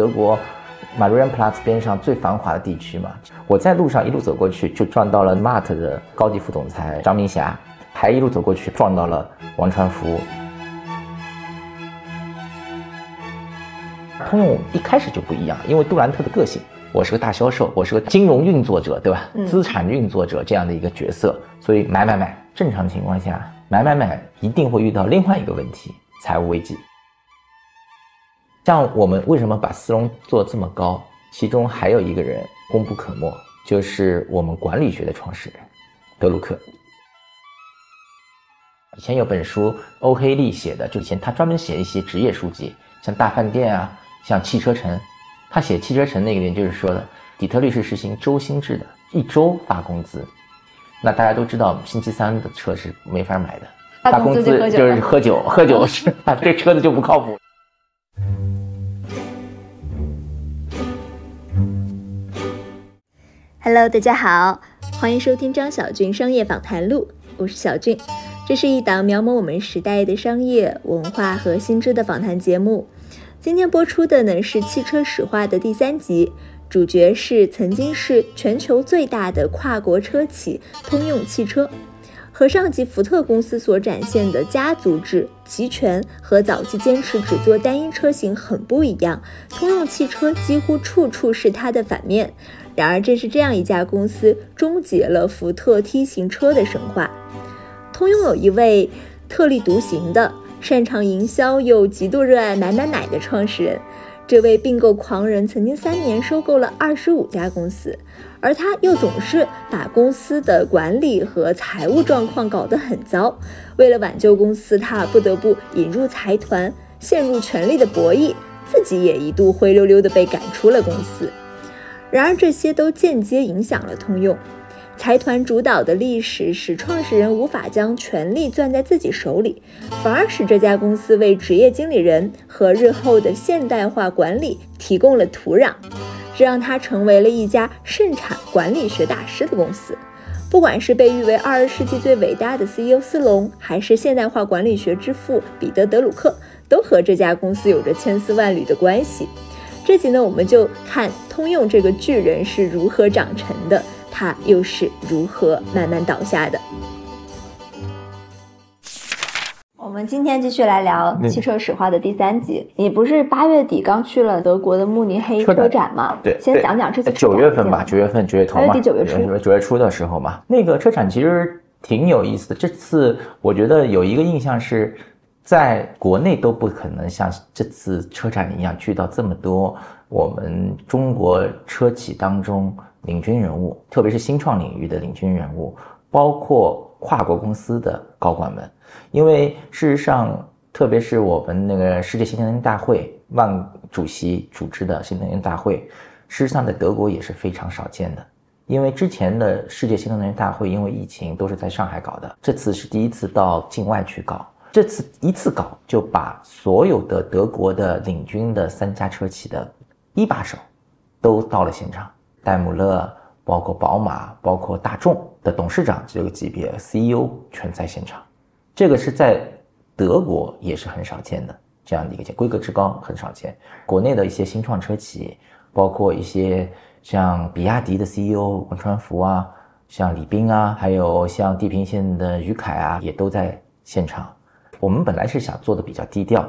德国 Marienplatz 边上最繁华的地区嘛。我在路上一路走过去，就撞到了 Mart 的高级副总裁张明霞，还一路走过去撞到了王传福。通用一开始就不一样，因为杜兰特的个性，我是个大销售，我是个金融运作者，对吧？资产运作者这样的一个角色，所以买买买。正常情况下，买买买一定会遇到另外一个问题，财务危机。像我们为什么把斯隆做这么高？其中还有一个人功不可没，就是我们管理学的创始人德鲁克。以前有本书欧黑利写的，就以前他专门写一些职业书籍，像大饭店啊。像汽车城，他写汽车城那个点就是说的，底特律是实行周薪制的，一周发工资。那大家都知道，星期三的车是没法买的，发工资就是喝酒，喝酒是啊，这车子就不靠谱。Hello，大家好，欢迎收听张小俊商业访谈录，我是小俊，这是一档描摹我们时代的商业文化和新知的访谈节目。今天播出的呢是汽车史话的第三集，主角是曾经是全球最大的跨国车企通用汽车，和上级福特公司所展现的家族制、集权和早期坚持只做单一车型很不一样。通用汽车几乎处处是它的反面，然而正是这样一家公司终结了福特 T 型车的神话。通用有一位特立独行的。擅长营销又极度热爱买买买的创始人，这位并购狂人曾经三年收购了二十五家公司，而他又总是把公司的管理和财务状况搞得很糟。为了挽救公司，他不得不引入财团，陷入权力的博弈，自己也一度灰溜溜的被赶出了公司。然而，这些都间接影响了通用。财团主导的历史使创始人无法将权力攥在自己手里，反而使这家公司为职业经理人和日后的现代化管理提供了土壤，这让它成为了一家盛产管理学大师的公司。不管是被誉为二十世纪最伟大的 CEO 斯隆，还是现代化管理学之父彼得德鲁克，都和这家公司有着千丝万缕的关系。这集呢，我们就看通用这个巨人是如何长成的。他又是如何慢慢倒下的？我们今天继续来聊汽车史话的第三集。你不是八月底刚去了德国的慕尼黑车展吗？对，先讲讲这次九月份吧，九月份九月头嘛，九月初，九月初的时候嘛。那个车展其实挺有意思的。这次我觉得有一个印象是，在国内都不可能像这次车展一样聚到这么多我们中国车企当中。领军人物，特别是新创领域的领军人物，包括跨国公司的高管们，因为事实上，特别是我们那个世界新能源大会，万主席组织的新能源大会，事实上在德国也是非常少见的。因为之前的世界新能源大会因为疫情都是在上海搞的，这次是第一次到境外去搞，这次一次搞就把所有的德国的领军的三家车企的一把手都到了现场。戴姆勒，包括宝马，包括大众的董事长这个级别，CEO 全在现场，这个是在德国也是很少见的这样的一个规格之高，很少见。国内的一些新创车企，包括一些像比亚迪的 CEO 王传福啊，像李斌啊，还有像地平线的于凯啊，也都在现场。我们本来是想做的比较低调。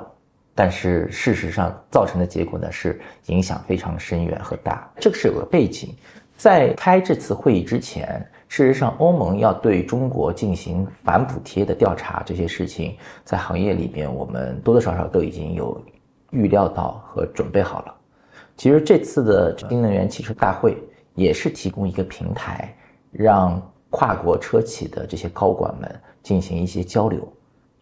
但是事实上造成的结果呢，是影响非常深远和大。这个是有个背景，在开这次会议之前，事实上欧盟要对中国进行反补贴的调查，这些事情在行业里边我们多多少少都已经有预料到和准备好了。其实这次的新能源汽车大会也是提供一个平台，让跨国车企的这些高管们进行一些交流、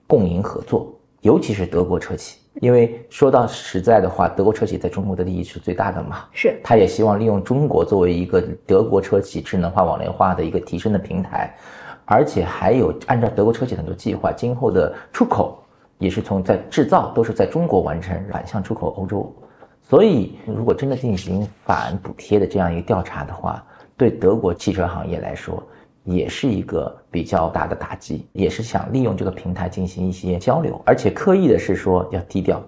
共赢合作，尤其是德国车企。因为说到实在的话，德国车企在中国的利益是最大的嘛，是，他也希望利用中国作为一个德国车企智能化、网联化的一个提升的平台，而且还有按照德国车企很多计划，今后的出口也是从在制造都是在中国完成，反向出口欧洲。所以，如果真的进行反补贴的这样一个调查的话，对德国汽车行业来说。也是一个比较大的打击，也是想利用这个平台进行一些交流，而且刻意的是说要低调，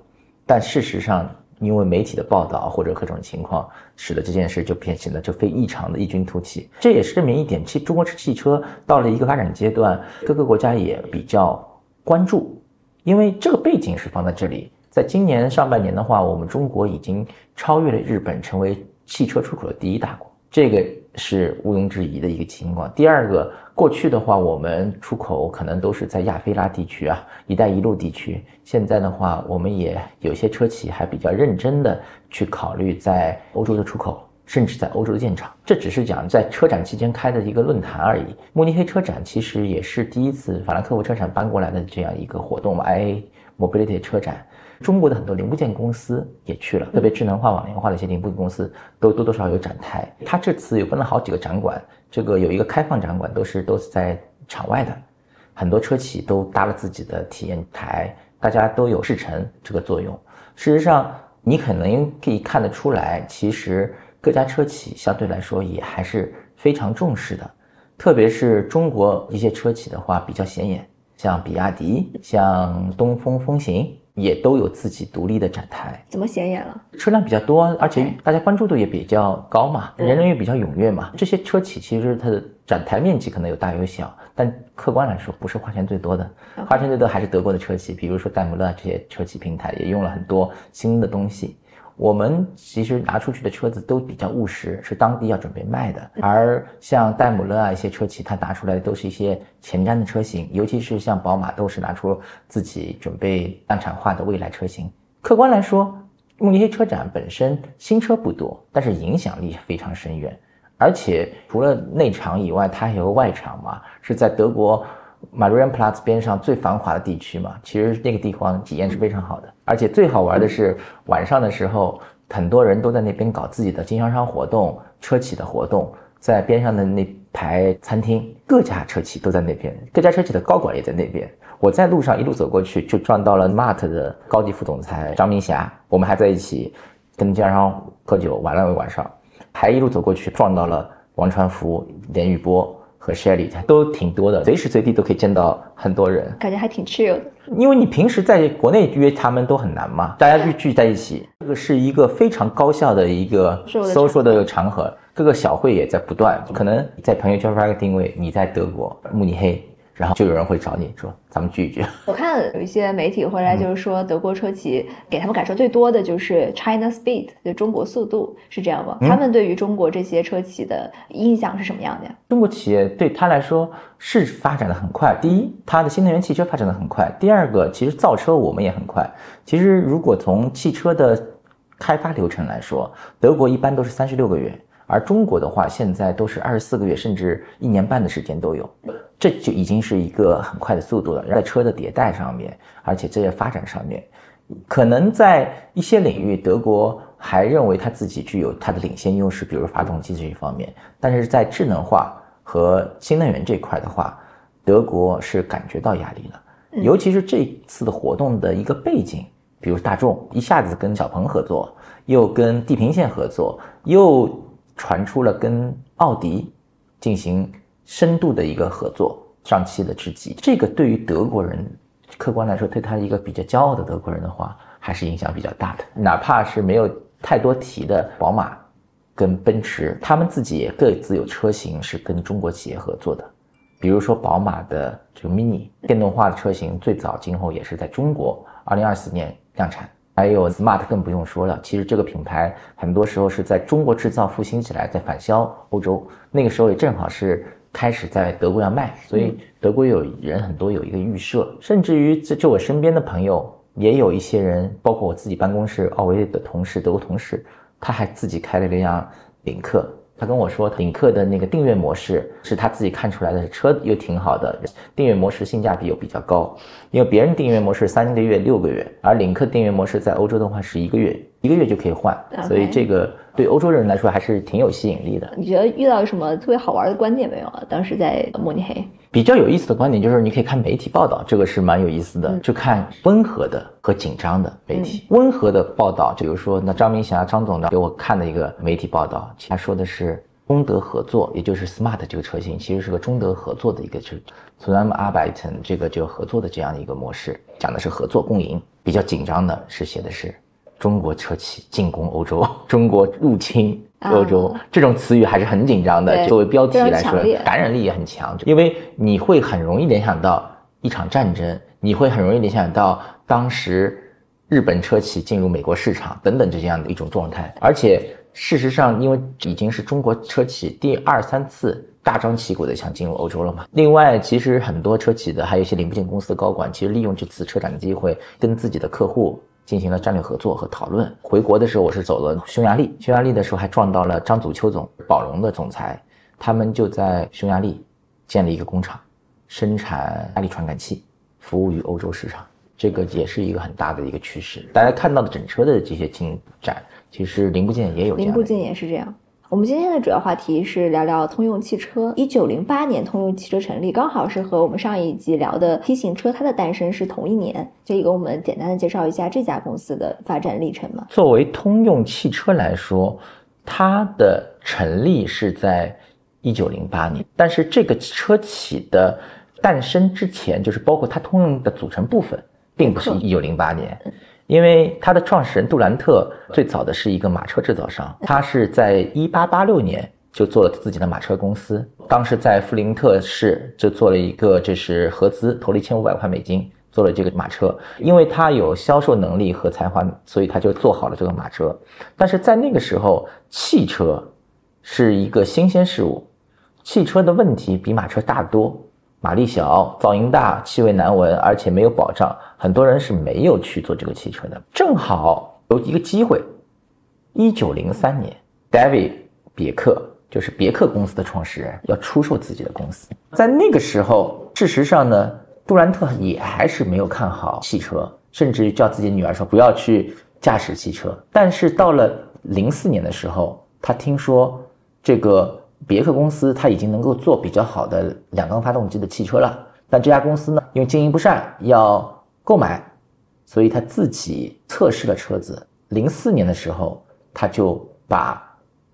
但事实上因为媒体的报道或者各种情况，使得这件事就变显得就非异常的异军突起。这也是证明一点，其中国汽车到了一个发展阶段，各个国家也比较关注，因为这个背景是放在这里。在今年上半年的话，我们中国已经超越了日本，成为汽车出口的第一大国，这个是毋庸置疑的一个情况。第二个，过去的话，我们出口可能都是在亚非拉地区啊、一带一路地区，现在的话，我们也有些车企还比较认真的去考虑在欧洲的出口，甚至在欧洲的建厂。这只是讲在车展期间开的一个论坛而已。慕尼黑车展其实也是第一次法兰克福车展搬过来的这样一个活动嘛，IA Mobility 车展。中国的很多零部件公司也去了，特别智能化、网联化的一些零部件公司都多多少少有展台。它这次有分了好几个展馆，这个有一个开放展馆，都是都是在场外的，很多车企都搭了自己的体验台，大家都有试乘这个作用。事实上，你可能可以看得出来，其实各家车企相对来说也还是非常重视的，特别是中国一些车企的话比较显眼，像比亚迪、像东风风行。也都有自己独立的展台，怎么显眼了？车辆比较多，而且大家关注度也比较高嘛，人人也比较踊跃嘛。这些车企其实它的展台面积可能有大有小，但客观来说不是花钱最多的，花钱最多还是德国的车企，比如说戴姆勒这些车企平台也用了很多新的东西。我们其实拿出去的车子都比较务实，是当地要准备卖的。而像戴姆勒啊一些车企，它拿出来的都是一些前瞻的车型，尤其是像宝马，都是拿出自己准备量产化的未来车型。客观来说，慕尼黑车展本身新车不多，但是影响力非常深远。而且除了内场以外，它还有个外场嘛，是在德国。Marienplatz 边上最繁华的地区嘛，其实那个地方体验是非常好的，而且最好玩的是晚上的时候，很多人都在那边搞自己的经销商活动、车企的活动，在边上的那排餐厅，各家车企都在那边，各家车企的高管也在那边。我在路上一路走过去，就撞到了 Mart 的高级副总裁张明霞，我们还在一起跟经销商喝酒玩了一晚上，还一路走过去撞到了王传福、连玉波。和 Shelly 都挺多的，随时随地都可以见到很多人，感觉还挺 chill 的。因为你平时在国内约他们都很难嘛，大家聚聚在一起，这个是一个非常高效的一个 social 的场合，各个小会也在不断，可能在朋友圈发个定位，你在德国慕尼黑。然后就有人会找你说，咱们聚一聚。我看有一些媒体回来就是说，德国车企给他们感受最多的就是 China Speed，就中国速度，是这样吗？他们对于中国这些车企的印象是什么样的呀？中国企业对他来说是发展的很快。第一，它的新能源汽车发展的很快；第二个，其实造车我们也很快。其实如果从汽车的开发流程来说，德国一般都是三十六个月。而中国的话，现在都是二十四个月，甚至一年半的时间都有，这就已经是一个很快的速度了。在车的迭代上面，而且这些发展上面，可能在一些领域，德国还认为它自己具有它的领先优势，比如发动机这一方面。但是在智能化和新能源这块的话，德国是感觉到压力了。尤其是这次的活动的一个背景，比如大众一下子跟小鹏合作，又跟地平线合作，又。传出了跟奥迪进行深度的一个合作，上期的知己，这个对于德国人，客观来说，对他一个比较骄傲的德国人的话，还是影响比较大的。哪怕是没有太多提的宝马跟奔驰，他们自己也各自有车型是跟中国企业合作的，比如说宝马的这个 Mini 电动化的车型，最早今后也是在中国二零二四年量产。还有 Smart 更不用说了，其实这个品牌很多时候是在中国制造复兴起来，在返销欧洲，那个时候也正好是开始在德国要卖，所以德国有人很多有一个预设，甚至于这就我身边的朋友也有一些人，包括我自己办公室奥维的同事，德国同事，他还自己开了一辆领克。他跟我说，领克的那个订阅模式是他自己看出来的，车又挺好的，订阅模式性价比又比较高。因为别人订阅模式三个月、六个月，而领克订阅模式在欧洲的话是一个月，一个月就可以换，所以这个对欧洲人来说还是挺有吸引力的。你觉得遇到什么特别好玩的观点没有啊？当时在慕尼黑。比较有意思的观点就是，你可以看媒体报道，这个是蛮有意思的。就看温和的和紧张的媒体。温和的报道，比如说那张明霞张总呢给我看的一个媒体报道，他说的是中德合作，也就是 Smart 这个车型其实是个中德合作的一个车 s u m a r b e i t e n 这个就合作的这样一个模式，讲的是合作共赢。比较紧张的是写的是中国车企进攻欧洲，中国入侵欧洲，这种词语还是很紧张的。作为标题来说，感染力也很强，因为你会很容易联想到一场战争，你会很容易联想到当时日本车企进入美国市场等等这样的一种状态。而且事实上，因为已经是中国车企第二三次大张旗鼓的想进入欧洲了嘛。另外，其实很多车企的还有一些零部件公司的高管，其实利用这次车展的机会，跟自己的客户。进行了战略合作和讨论。回国的时候，我是走了匈牙利。匈牙利的时候还撞到了张祖秋总，宝龙的总裁。他们就在匈牙利建了一个工厂，生产压力传感器，服务于欧洲市场。这个也是一个很大的一个趋势。大家看到的整车的这些进展，其实零部件也有。零部件也是这样。我们今天的主要话题是聊聊通用汽车。一九零八年，通用汽车成立，刚好是和我们上一集聊的 T 型车它的诞生是同一年。可以给我们简单的介绍一下这家公司的发展历程吗？作为通用汽车来说，它的成立是在一九零八年，但是这个车企的诞生之前，就是包括它通用的组成部分，并不是一九零八年。因为他的创始人杜兰特最早的是一个马车制造商，他是在一八八六年就做了自己的马车公司，当时在弗林特市就做了一个，就是合资投了一千五百块美金做了这个马车，因为他有销售能力和才华，所以他就做好了这个马车。但是在那个时候，汽车是一个新鲜事物，汽车的问题比马车大得多。马力小，噪音大，气味难闻，而且没有保障，很多人是没有去做这个汽车的。正好有一个机会，一九零三年，David 别克就是别克公司的创始人要出售自己的公司。在那个时候，事实上呢，杜兰特也还是没有看好汽车，甚至叫自己女儿说不要去驾驶汽车。但是到了零四年的时候，他听说这个。别克公司它已经能够做比较好的两缸发动机的汽车了，但这家公司呢，因为经营不善要购买，所以他自己测试了车子。零四年的时候，他就把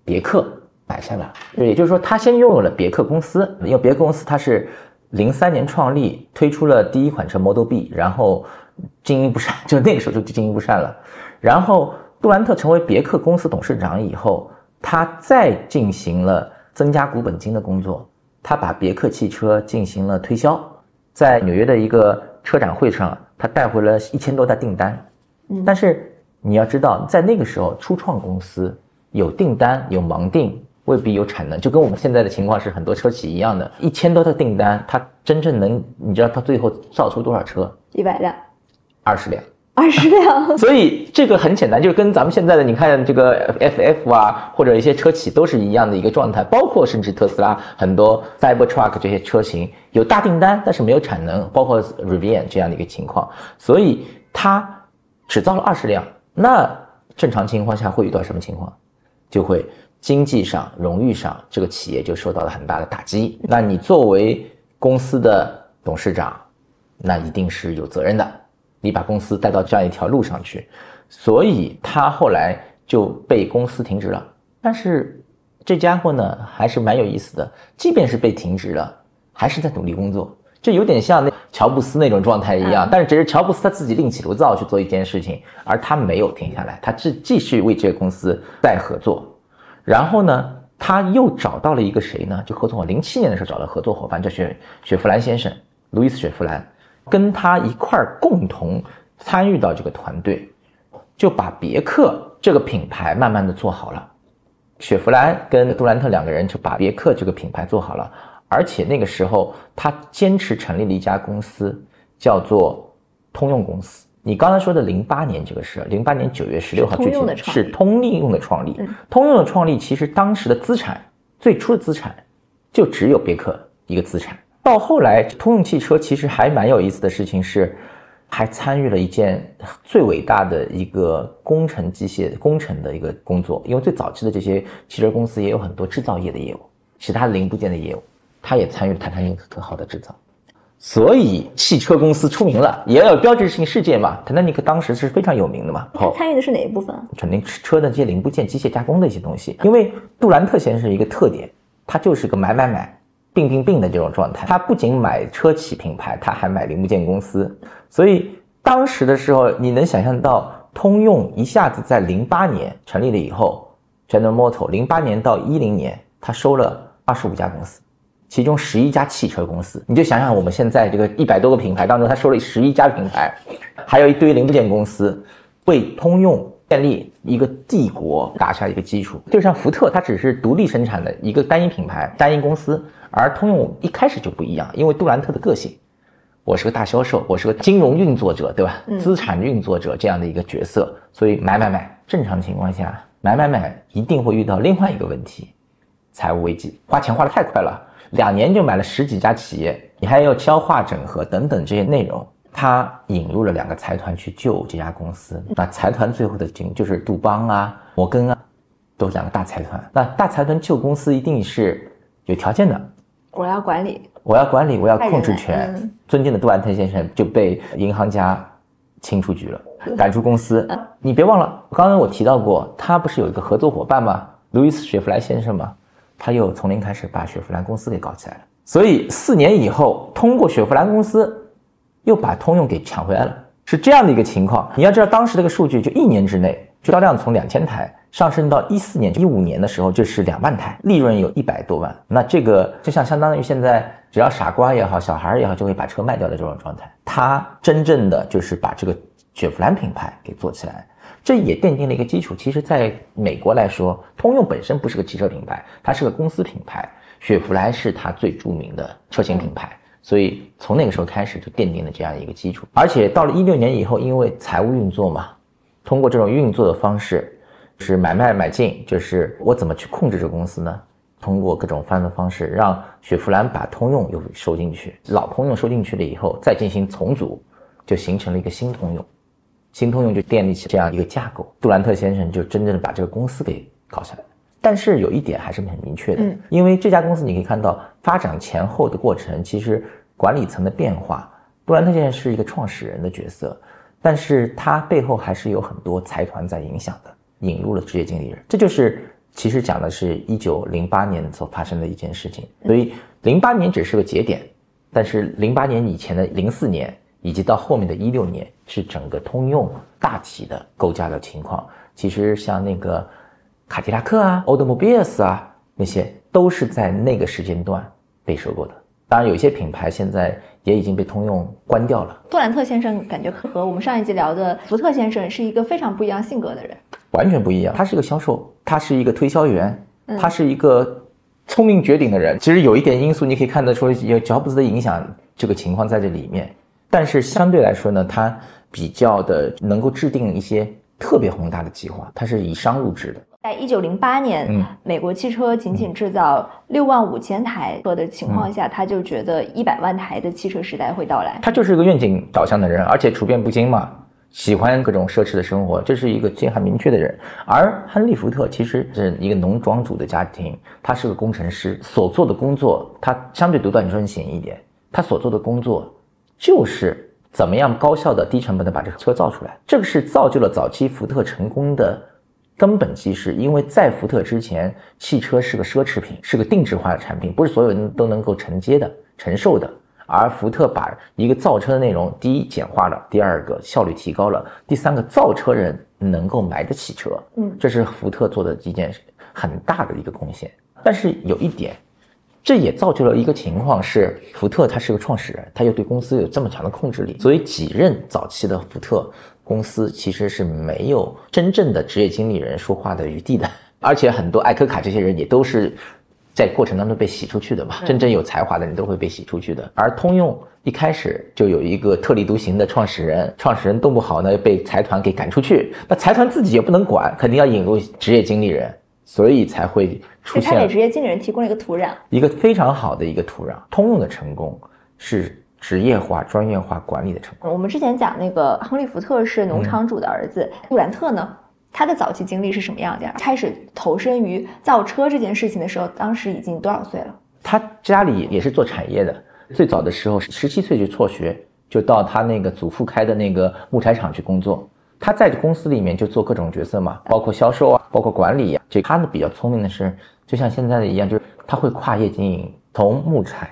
别克买下了。也就是说，他先拥有了别克公司，因为别克公司它是零三年创立，推出了第一款车 Model B，然后经营不善，就那个时候就经营不善了。然后杜兰特成为别克公司董事长以后，他再进行了。增加股本金的工作，他把别克汽车进行了推销，在纽约的一个车展会上，他带回了一千多单订单。嗯，但是你要知道，在那个时候，初创公司有订单有盲订，未必有产能，就跟我们现在的情况是很多车企一样的。一千多的订单，他真正能，你知道他最后造出多少车？一百辆，二十辆。二十辆，所以这个很简单，就是跟咱们现在的你看这个 FF 啊，或者一些车企都是一样的一个状态，包括甚至特斯拉很多 Cybertruck 这些车型有大订单，但是没有产能，包括 Rivian 这样的一个情况，所以它只造了二十辆，那正常情况下会遇到什么情况？就会经济上、荣誉上，这个企业就受到了很大的打击。那你作为公司的董事长，那一定是有责任的。你把公司带到这样一条路上去，所以他后来就被公司停职了。但是这家伙呢，还是蛮有意思的。即便是被停职了，还是在努力工作。这有点像那乔布斯那种状态一样。但是只是乔布斯他自己另起炉灶去做一件事情，而他没有停下来，他继继续为这个公司在合作。然后呢，他又找到了一个谁呢？就合作伙零七年的时候找了合作伙伴，叫雪雪佛兰先生，路易斯雪佛兰。跟他一块儿共同参与到这个团队，就把别克这个品牌慢慢的做好了。雪佛兰跟杜兰特两个人就把别克这个品牌做好了，而且那个时候他坚持成立了一家公司，叫做通用公司。你刚才说的零八年这个事，零八年九月十六号具体是通用的创立。通用的创立其实当时的资产最初的资产就只有别克一个资产。到后来，通用汽车其实还蛮有意思的事情是，还参与了一件最伟大的一个工程机械工程的一个工作。因为最早期的这些汽车公司也有很多制造业的业务，其他零部件的业务，他也参与了泰坦尼克号的制造。所以汽车公司出名了，也要有标志性事件嘛。泰坦尼克当时是非常有名的嘛。他参与的是哪一部分？肯定车的这些零部件、机械加工的一些东西。因为杜兰特先生一个特点，他就是个买买买。病病病的这种状态，他不仅买车企品牌，他还买零部件公司。所以当时的时候，你能想象到通用一下子在零八年成立了以后，General Motor 零八年到一零年，他收了二十五家公司，其中十一家汽车公司。你就想想我们现在这个一百多个品牌当中，他收了十一家品牌，还有一堆零部件公司，为通用建立一个帝国打下一个基础。就像福特，它只是独立生产的一个单一品牌、单一公司，而通用一开始就不一样，因为杜兰特的个性。我是个大销售，我是个金融运作者，对吧？资产运作者这样的一个角色，所以买买买，正常情况下买买买一定会遇到另外一个问题，财务危机，花钱花的太快了，两年就买了十几家企业，你还要消化整合等等这些内容，他引入了两个财团去救这家公司，那财团最后的经就是杜邦啊、摩根啊，都是两个大财团，那大财团救公司一定是有条件的。我要管理，我要管理，我要控制权。尊敬的杜兰特先生就被银行家清出局了，赶出公司。你别忘了，刚刚我提到过，他不是有一个合作伙伴吗？路易斯·雪佛兰先生吗？他又从零开始把雪佛兰公司给搞起来了。所以四年以后，通过雪佛兰公司又把通用给抢回来了，是这样的一个情况。你要知道，当时这个数据就一年之内，销量从两千台。上升到一四年、一五年的时候，就是两万台，利润有一百多万。那这个就像相当于现在，只要傻瓜也好，小孩也好，就会把车卖掉的这种状态。它真正的就是把这个雪佛兰品牌给做起来，这也奠定了一个基础。其实，在美国来说，通用本身不是个汽车品牌，它是个公司品牌，雪佛兰是它最著名的车型品牌。所以从那个时候开始就奠定了这样一个基础。而且到了一六年以后，因为财务运作嘛，通过这种运作的方式。是买卖买进，就是我怎么去控制这个公司呢？通过各种方的方式，让雪佛兰把通用又收进去，老通用收进去了以后，再进行重组，就形成了一个新通用，新通用就建立起这样一个架构。杜兰特先生就真正的把这个公司给搞下来。但是有一点还是很明确的，因为这家公司你可以看到发展前后的过程，其实管理层的变化。杜兰特先生是一个创始人的角色，但是他背后还是有很多财团在影响的。引入了职业经理人，这就是其实讲的是一九零八年所发生的一件事情。所以零八年只是个节点，但是零八年以前的零四年以及到后面的一六年是整个通用大体的构架的情况。其实像那个卡迪拉克啊、o l d m o b i l e s 啊那些都是在那个时间段被收购的。当然，有一些品牌现在也已经被通用关掉了。杜兰特先生感觉和我们上一集聊的福特先生是一个非常不一样性格的人。完全不一样，他是一个销售，他是一个推销员，他是一个聪明绝顶的人。其实有一点因素，你可以看得出有乔布斯的影响，这个情况在这里面。但是相对来说呢，他比较的能够制定一些特别宏大的计划，它是以商入职的。在一九零八年，美国汽车仅仅制造六万五千台车的情况下，他就觉得一百万台的汽车时代会到来。他就是一个愿景导向的人，而且处变不惊嘛。喜欢各种奢侈的生活，这是一个心很明确的人。而亨利·福特其实是一个农庄主的家庭，他是个工程师，所做的工作他相对独断专行一点。他所做的工作就是怎么样高效的、低成本的把这个车造出来。这个是造就了早期福特成功的根本基石。因为在福特之前，汽车是个奢侈品，是个定制化的产品，不是所有人都能够承接的、承受的。而福特把一个造车的内容，第一简化了，第二个效率提高了，第三个造车人能够买得起车，嗯，这是福特做的一件很大的一个贡献。但是有一点，这也造就了一个情况是，福特他是个创始人，他又对公司有这么强的控制力，所以几任早期的福特公司其实是没有真正的职业经理人说话的余地的，而且很多艾科卡这些人也都是。在过程当中被洗出去的嘛，真正有才华的人都会被洗出去的。而通用一开始就有一个特立独行的创始人，创始人动不好呢，被财团给赶出去，那财团自己也不能管，肯定要引入职业经理人，所以才会出现。他给职业经理人提供了一个土壤，一个非常好的一个土壤。通用的成功是职业化、专业化管理的成功。我们之前讲那个亨利·福特是农场主的儿子，杜兰特呢？他的早期经历是什么样的？开始投身于造车这件事情的时候，当时已经多少岁了？他家里也是做产业的，最早的时候十七岁就辍学，就到他那个祖父开的那个木材厂去工作。他在公司里面就做各种角色嘛，包括销售啊，包括管理呀。这他呢比较聪明的是，就像现在的一样，就是他会跨业经营，从木材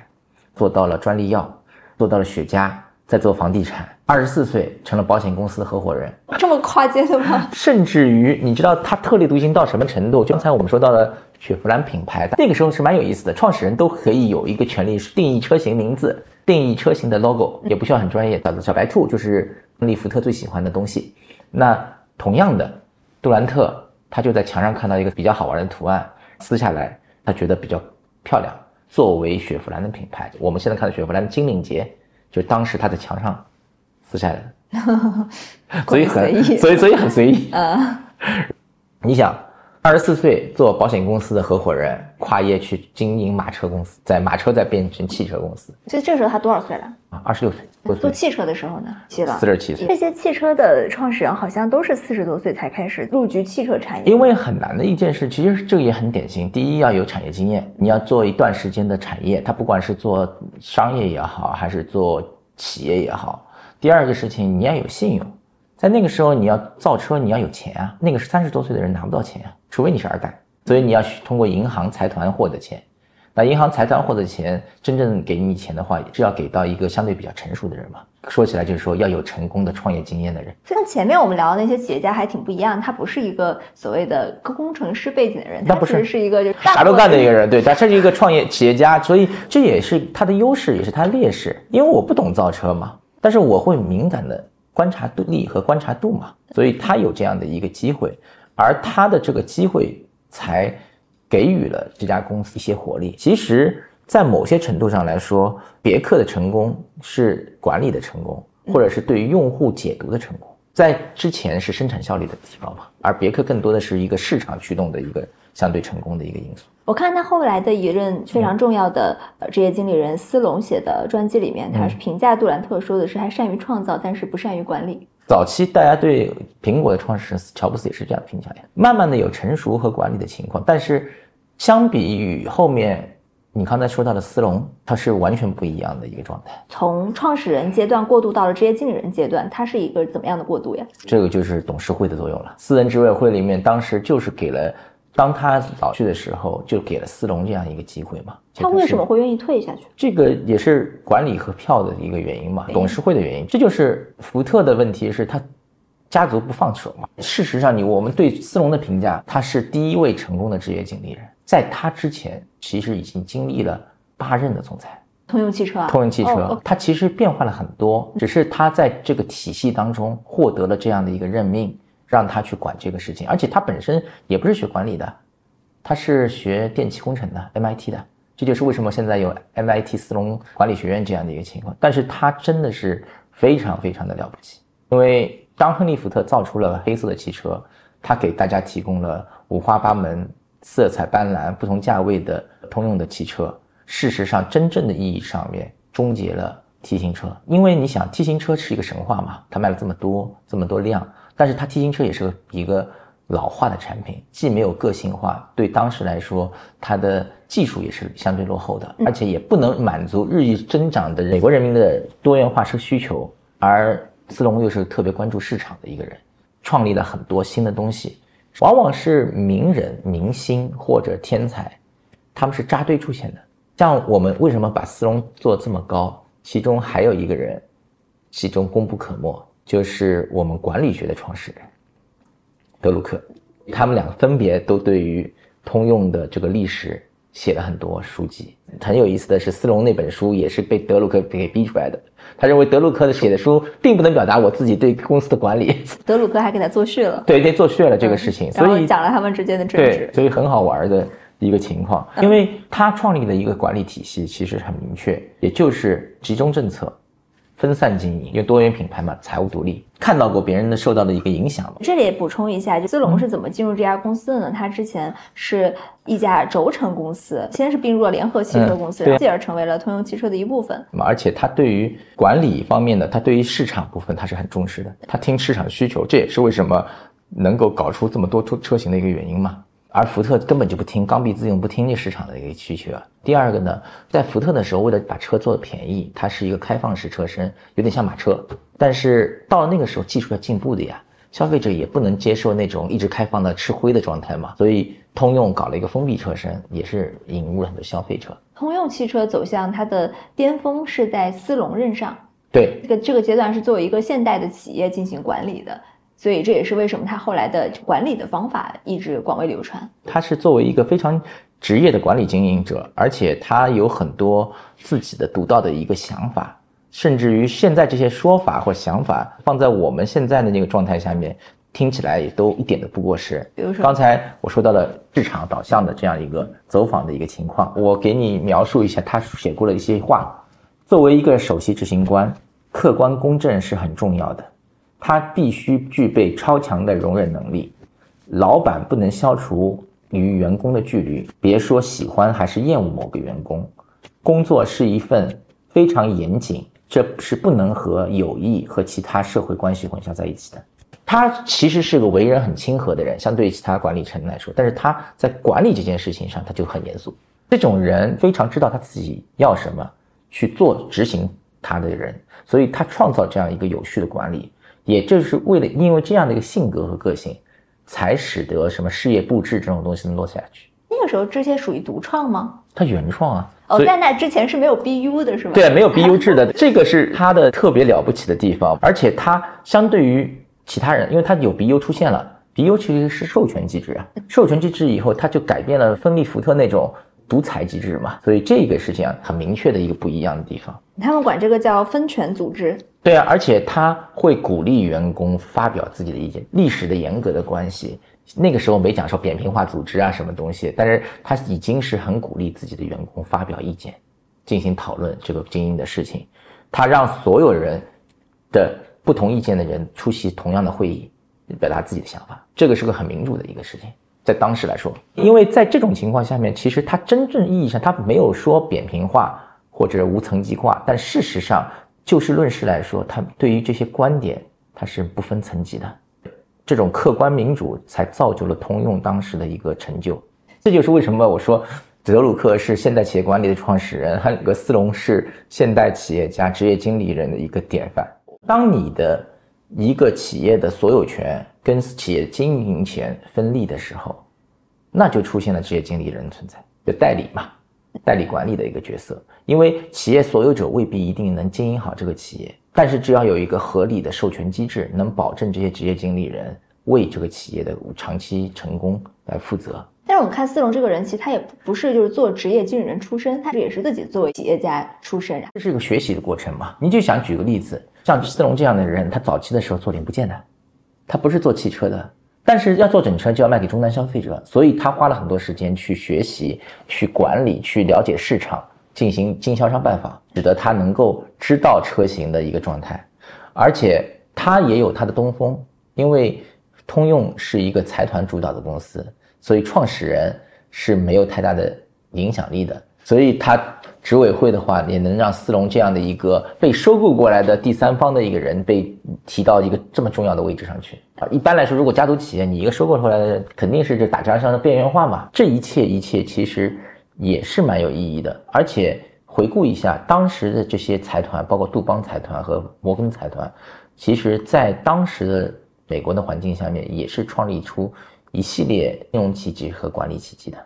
做到了专利药，做到了雪茄，再做房地产，二十四岁成了保险公司的合伙人，这么跨界的吗？甚至于你知道他特立独行到什么程度？就刚才我们说到的雪佛兰品牌，那个时候是蛮有意思的，创始人都可以有一个权利是定义车型名字、定义车型的 logo，也不需要很专业。小小白兔就是亨利福特最喜欢的东西。那同样的，杜兰特他就在墙上看到一个比较好玩的图案，撕下来他觉得比较漂亮。作为雪佛兰的品牌，我们现在看到雪佛兰的精灵节，就当时他在墙上撕下来的，所以很所以所以很随意。啊，你想，二十四岁做保险公司的合伙人，跨业去经营马车公司，在马车再变成汽车公司。所以这个时候他多少岁了？啊，二十六岁。做汽车的时候呢？七了，四十七岁。这些汽车的创始人好像都是四十多岁才开始入局汽车产业。因为很难的一件事，其实这个也很典型。第一，要有产业经验，你要做一段时间的产业，他不管是做商业也好，还是做企业也好。第二个事情，你要有信用，在那个时候你要造车，你要有钱啊。那个是三十多岁的人拿不到钱啊，除非你是二代，所以你要通过银行财团获得钱。那银行财团获得钱，真正给你钱的话，是要给到一个相对比较成熟的人嘛？说起来就是说要有成功的创业经验的人。像前面我们聊的那些企业家还挺不一样，他不是一个所谓的工程师背景的人，他不是是一个就啥都干的一个人，对，他这是一个创业企业家，所以这也是他的优势，也是他的劣势。因为我不懂造车嘛，但是我会敏感的观察力和观察度嘛，所以他有这样的一个机会，而他的这个机会才。给予了这家公司一些活力。其实，在某些程度上来说，别克的成功是管理的成功，或者是对于用户解读的成功。在之前是生产效率的提高嘛，而别克更多的是一个市场驱动的一个相对成功的一个因素。我看他后来的一任非常重要的职业经理人斯隆写的传记里面，他是评价杜兰特说的是他善于创造，但是不善于管理。早期大家对苹果的创始人乔布斯也是这样评价的，慢慢的有成熟和管理的情况，但是相比于后面你刚才说到的斯隆，他是完全不一样的一个状态。从创始人阶段过渡到了职业经理人阶段，他是一个怎么样的过渡呀？这个就是董事会的作用了。私人执委会里面当时就是给了，当他老去的时候，就给了斯隆这样一个机会嘛。他为什么会愿意退下去？这个也是管理和票的一个原因嘛，董事会的原因。这就是福特的问题，是他家族不放手嘛。事实上，你我们对斯隆的评价，他是第一位成功的职业经理人，在他之前，其实已经经历了八任的总裁。通用汽车，通用汽车，他其实变化了很多，只是他在这个体系当中获得了这样的一个任命，让他去管这个事情。而且他本身也不是学管理的，他是学电气工程的，MIT 的。这就是为什么现在有 MIT 斯隆管理学院这样的一个情况，但是他真的是非常非常的了不起，因为当亨利福特造出了黑色的汽车，他给大家提供了五花八门、色彩斑斓、不同价位的通用的汽车，事实上真正的意义上面终结了 T 型车，因为你想 T 型车是一个神话嘛，它卖了这么多这么多辆，但是它 T 型车也是个一个。老化的产品既没有个性化，对当时来说，它的技术也是相对落后的，而且也不能满足日益增长的美国人民的多元化车需求。而斯隆又是特别关注市场的一个人，创立了很多新的东西，往往是名人、明星或者天才，他们是扎堆出现的。像我们为什么把斯隆做这么高？其中还有一个人，其中功不可没，就是我们管理学的创始人。德鲁克，他们俩分别都对于通用的这个历史写了很多书籍。很有意思的是，斯隆那本书也是被德鲁克给逼出来的。他认为德鲁克的写的书并不能表达我自己对公司的管理。德鲁克还给他作序了，对，给作序了这个事情，所以讲了他们之间的争执。所以很好玩的一个情况，因为他创立的一个管理体系其实很明确，也就是集中政策。分散经营，因为多元品牌嘛，财务独立，看到过别人的受到的一个影响这里补充一下，就斯隆是怎么进入这家公司的呢？他之前是一家轴承公司，先是并入了联合汽车公司，继而成为了通用汽车的一部分。而且他对于管理方面的，他对于市场部分他是很重视的，他听市场需求，这也是为什么能够搞出这么多车车型的一个原因嘛。而福特根本就不听，刚愎自用，不听这市场的一个需求啊。第二个呢，在福特的时候，为了把车做的便宜，它是一个开放式车身，有点像马车。但是到了那个时候，技术要进步的呀，消费者也不能接受那种一直开放的吃灰的状态嘛。所以通用搞了一个封闭车身，也是引入了很多消费者。通用汽车走向它的巅峰是在斯隆任上。对，这个这个阶段是作为一个现代的企业进行管理的，所以这也是为什么他后来的管理的方法一直广为流传。他是作为一个非常职业的管理经营者，而且他有很多自己的独到的一个想法，甚至于现在这些说法或想法放在我们现在的那个状态下面，听起来也都一点都不过时。比如说刚才我说到的市场导向的这样一个走访的一个情况，我给你描述一下他写过的一些话。作为一个首席执行官，客观公正是很重要的，他必须具备超强的容忍能力。老板不能消除与员工的距离，别说喜欢还是厌恶某个员工。工作是一份非常严谨，这是不能和友谊和其他社会关系混淆在一起的。他其实是个为人很亲和的人，相对于其他管理层来说，但是他在管理这件事情上他就很严肃。这种人非常知道他自己要什么，去做执行他的人，所以他创造这样一个有序的管理，也就是为了因为这样的一个性格和个性，才使得什么事业布置这种东西能落下去。那个时候这些属于独创吗？他原创啊，哦，在那之前是没有 BU 的是吗？对，没有 BU 制的，这个是他的特别了不起的地方，而且他相对于其他人，因为他有 BU 出现了，BU 其实是授权机制啊，授权机制以后，他就改变了芬利福特那种独裁机制嘛，所以这个是这样很明确的一个不一样的地方。他们管这个叫分权组织。对啊，而且他会鼓励员工发表自己的意见。历史的严格的关系，那个时候没讲说扁平化组织啊什么东西，但是他已经是很鼓励自己的员工发表意见，进行讨论这个经营的事情。他让所有人的不同意见的人出席同样的会议，表达自己的想法，这个是个很民主的一个事情。在当时来说，因为在这种情况下面，其实他真正意义上他没有说扁平化或者无层级化，但事实上就事论事来说，他对于这些观点他是不分层级的。这种客观民主才造就了通用当时的一个成就。这就是为什么我说德鲁克是现代企业管理的创始人，汉格斯隆是现代企业家、职业经理人的一个典范。当你的一个企业的所有权跟企业经营权分立的时候，那就出现了职业经理人的存在，就代理嘛，代理管理的一个角色。因为企业所有者未必一定能经营好这个企业，但是只要有一个合理的授权机制，能保证这些职业经理人为这个企业的长期成功来负责。但是我们看斯龙这个人，其实他也不是就是做职业经理人出身，他也是自己作为企业家出身啊。这是一个学习的过程嘛？你就想举个例子，像斯龙这样的人，他早期的时候做零部件的，他不是做汽车的，但是要做整车就要卖给终端消费者，所以他花了很多时间去学习、去管理、去了解市场，进行经销商拜访，使得他能够知道车型的一个状态，而且他也有他的东风，因为通用是一个财团主导的公司，所以创始人是没有太大的影响力的，所以他执委会的话，也能让斯隆这样的一个被收购过来的第三方的一个人被提到一个这么重要的位置上去啊。一般来说，如果家族企业你一个收购回来的人，肯定是这打仗上的边缘化嘛。这一切一切其实也是蛮有意义的，而且回顾一下当时的这些财团，包括杜邦财团和摩根财团，其实在当时的美国的环境下面，也是创立出一系列金融奇迹和管理奇迹的。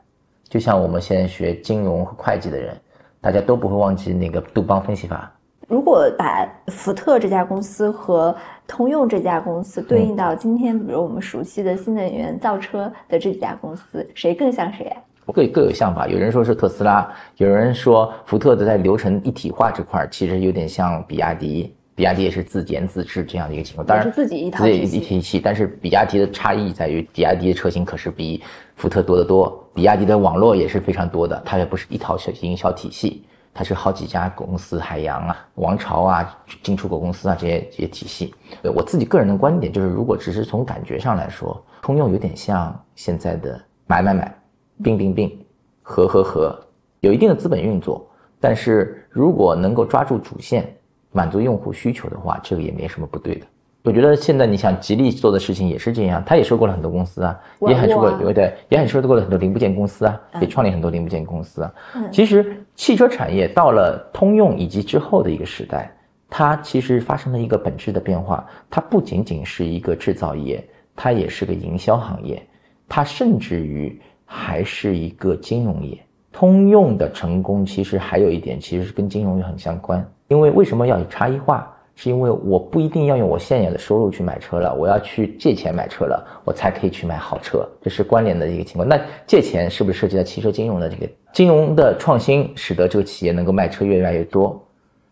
就像我们现在学金融和会计的人，大家都不会忘记那个杜邦分析法。如果把福特这家公司和通用这家公司对应到今天，比如我们熟悉的新能源造车的这几家公司，谁更像谁啊？各各有想法，有人说是特斯拉，有人说福特的在流程一体化这块儿其实有点像比亚迪，比亚迪也是自研自制这样的一个情况。当然是自己一套自己体系一体系，但是比亚迪的差异在于，比亚迪的车型可是比福特多得多，比亚迪的网络也是非常多的，它也不是一套小营销体系，它是好几家公司，海洋啊、王朝啊、进出口公司啊这些这些体系。对我自己个人的观点就是，如果只是从感觉上来说，通用有点像现在的买买买、并并并、合合合，有一定的资本运作，但是如果能够抓住主线，满足用户需求的话，这个也没什么不对的。我觉得现在你想吉利做的事情也是这样，他也收购了很多公司啊，也很收购网络啊对对，也很收购了很多零部件公司啊，嗯也创立很多零部件公司啊。嗯其实汽车产业到了通用以及之后的一个时代，它其实发生了一个本质的变化，它不仅仅是一个制造业，它也是个营销行业，它甚至于还是一个金融业。通用的成功其实还有一点，其实是跟金融业很相关。因为为什么要有差异化？是因为我不一定要用我现有的收入去买车了，我要去借钱买车了，我才可以去买好车，这是关联的一个情况。那借钱是不是涉及到汽车金融的这个金融的创新，使得这个企业能够卖车越来越多？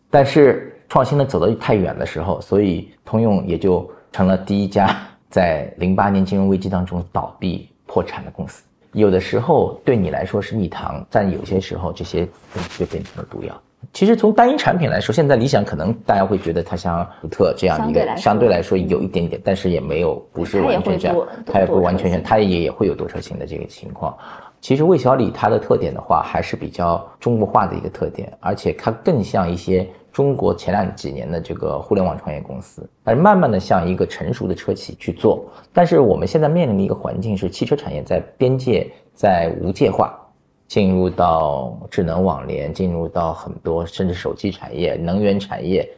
但是创新呢走得太远的时候，所以通用也就成了第一家 在零八年金融危机当中倒闭破产的公司。有的时候对你来说是蜜糖，但有些时候这些东西就变成了毒药。其实从单一产品来说，现在理想可能大家会觉得它像福特这样一个相对来说有一点点，但是也没有不是完全这样，它也不完全全，它也也会有多车型的这个情况。其实魏小李它的特点的话，还是比较中国化的一个特点，而且它更像一些中国前两几年的这个互联网创业公司，而慢慢的向一个成熟的车企去做。但是我们现在面临的一个环境是，汽车产业在边界在无界化。进入到智能网联，进入到很多甚至手机产业、能源产业，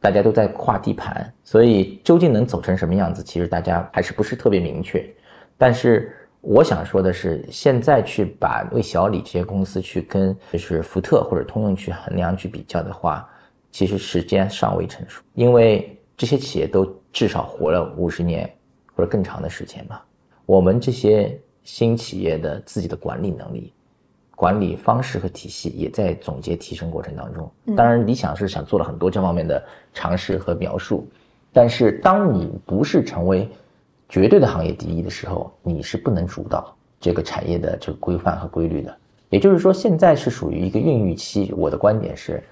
大家都在跨地盘，所以究竟能走成什么样子，其实大家还是不是特别明确。但是我想说的是，现在去把魏小李这些公司去跟就是福特或者通用去衡量去比较的话，其实时间尚未成熟，因为这些企业都至少活了五十年或者更长的时间吧。我们这些新企业的自己的管理能力。管理方式和体系也在总结提升过程当中。当然，理想是想做了很多这方面的尝试和描述。但是，当你不是成为绝对的行业第一的时候，你是不能主导这个产业的这个规范和规律的。也就是说，现在是属于一个孕育期。我的观点是，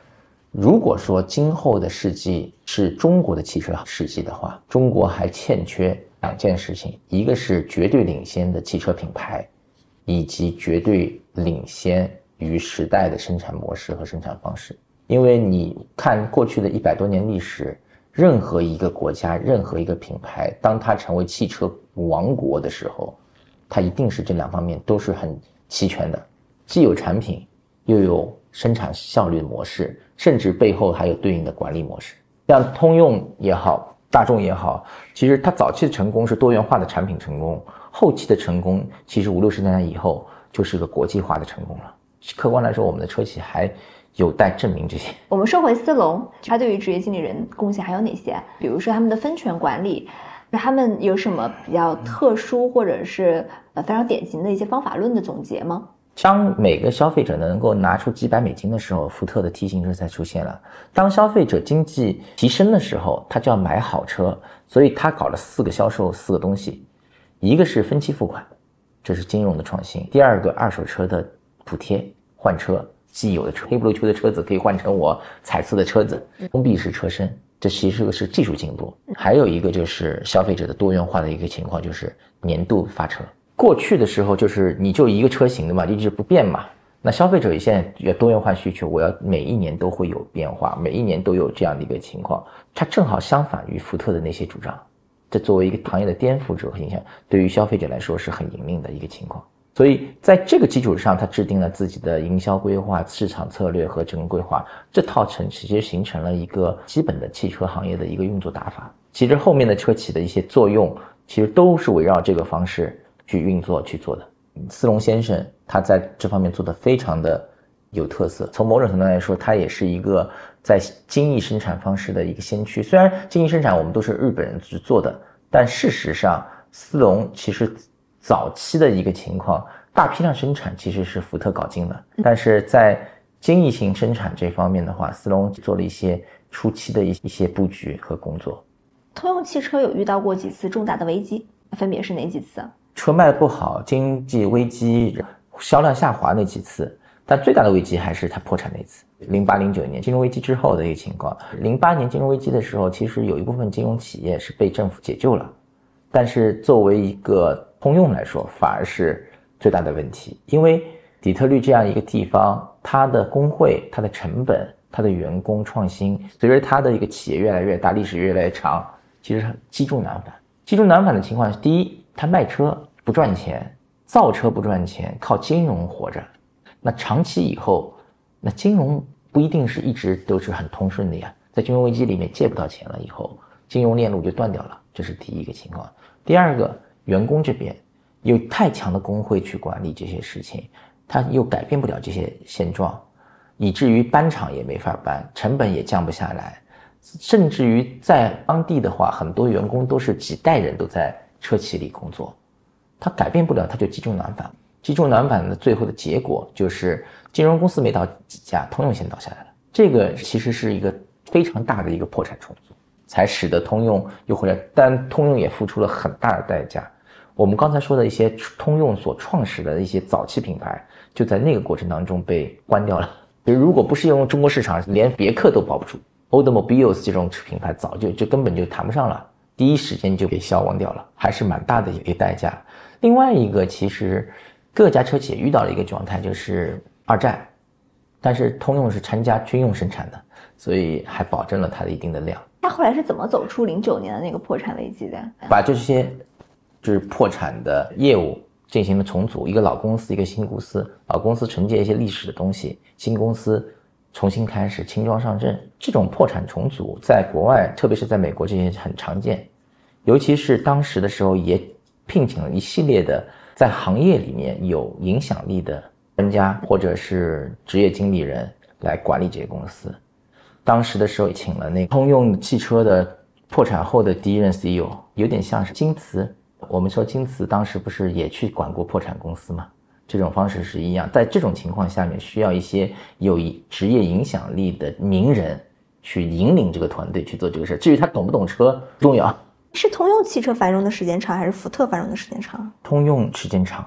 如果说今后的世纪是中国的汽车世纪的话，中国还欠缺两件事情：一个是绝对领先的汽车品牌。以及绝对领先于时代的生产模式和生产方式，因为你看过去的一百多年历史，任何一个国家、任何一个品牌，当它成为汽车王国的时候，它一定是这两方面都是很齐全的，既有产品，又有生产效率的模式，甚至背后还有对应的管理模式。像通用也好，大众也好，其实它早期的成功是多元化的产品成功。后期的成功，其实五六十年代以后就是个国际化的成功了。客观来说，我们的车企还有待证明这些。我们说回斯隆，他对于职业经理人贡献还有哪些？比如说他们的分权管理，那他们有什么比较特殊或者是呃非常典型的一些方法论的总结吗？当每个消费者能够拿出几百美金的时候，福特的 T 型车才出现了。当消费者经济提升的时候，他就要买好车，所以他搞了四个销售，四个东西。一个是分期付款，这是金融的创新。第二个，二手车的补贴换车，既有的车黑不溜秋的车子可以换成我彩色的车子，封闭式车身，这其实是技术进步。还有一个就是消费者的多元化的一个情况，就是年度发车。过去的时候就是你就一个车型的嘛，一直不变嘛。那消费者现在要多元化需求，我要每一年都会有变化，每一年都有这样的一个情况。它正好相反于福特的那些主张。这作为一个行业的颠覆者和影响，对于消费者来说是很隐秘的一个情况。所以在这个基础上，他制定了自己的营销规划、市场策略和整个规划。这套成其实形成了一个基本的汽车行业的一个运作打法。其实后面的车企的一些作用，其实都是围绕这个方式去运作去做的。斯隆先生他在这方面做的非常的有特色。从某种程度来说，他也是一个。在精益生产方式的一个先驱，虽然精益生产我们都是日本人去做的，但事实上，斯隆其实早期的一个情况，大批量生产其实是福特搞定的，但是在精益型生产这方面的话，斯隆做了一些初期的一一些布局和工作。通用汽车有遇到过几次重大的危机，分别是哪几次？车卖的不好，经济危机，销量下滑那几次。但最大的危机还是它破产那次，零八零九年金融危机之后的一个情况。零八年金融危机的时候，其实有一部分金融企业是被政府解救了，但是作为一个通用来说，反而是最大的问题。因为底特律这样一个地方，它的工会、它的成本、它的员工创新，随着它的一个企业越来越大，历史越来越长，其实积重难返。积重难返的情况是：第一，它卖车不赚钱，造车不赚钱，靠金融活着。那长期以后，那金融不一定是一直都是很通顺的呀。在金融危机里面借不到钱了以后，金融链路就断掉了，这是第一个情况。第二个，员工这边有太强的工会去管理这些事情，他又改变不了这些现状。以至于搬厂也没法搬，成本也降不下来，甚至于在当地的话，很多员工都是几代人都在车企里工作，他改变不了，他就集中南返。集中南返的最后的结果就是金融公司没倒几家，通用先倒下来了。这个其实是一个非常大的一个破产重组，才使得通用又回来，但通用也付出了很大的代价。我们刚才说的一些通用所创始的一些早期品牌，就在那个过程当中被关掉了。如果不是用中国市场，连别克都保不住，Automobiles 这种品牌早就就根本就谈不上了，第一时间就给消亡掉了，还是蛮大的一个代价。另外一个，其实各家车企也遇到了一个状态，就是二战，但是通用是参加军用生产的，所以还保证了它的一定的量。那后来是怎么走出零九年的那个破产危机的？把这些。就是破产的业务进行了重组，一个老公司，一个新公司，老公司承接一些历史的东西，新公司重新开始轻装上阵。这种破产重组在国外，特别是在美国，这些很常见。尤其是当时的时候，也聘请了一系列的在行业里面有影响力的专家或者是职业经理人来管理这些公司。当时的时候，请了那通用汽车的破产后的第一任 CEO，有点像是京瓷。我们说京瓷当时不是也去管过破产公司吗？这种方式是一样，在这种情况下面，需要一些有职业影响力的名人去引领这个团队去做这个事。至于他懂不懂车，重要。是通用汽车繁荣的时间长，还是福特繁荣的时间长？通用时间长，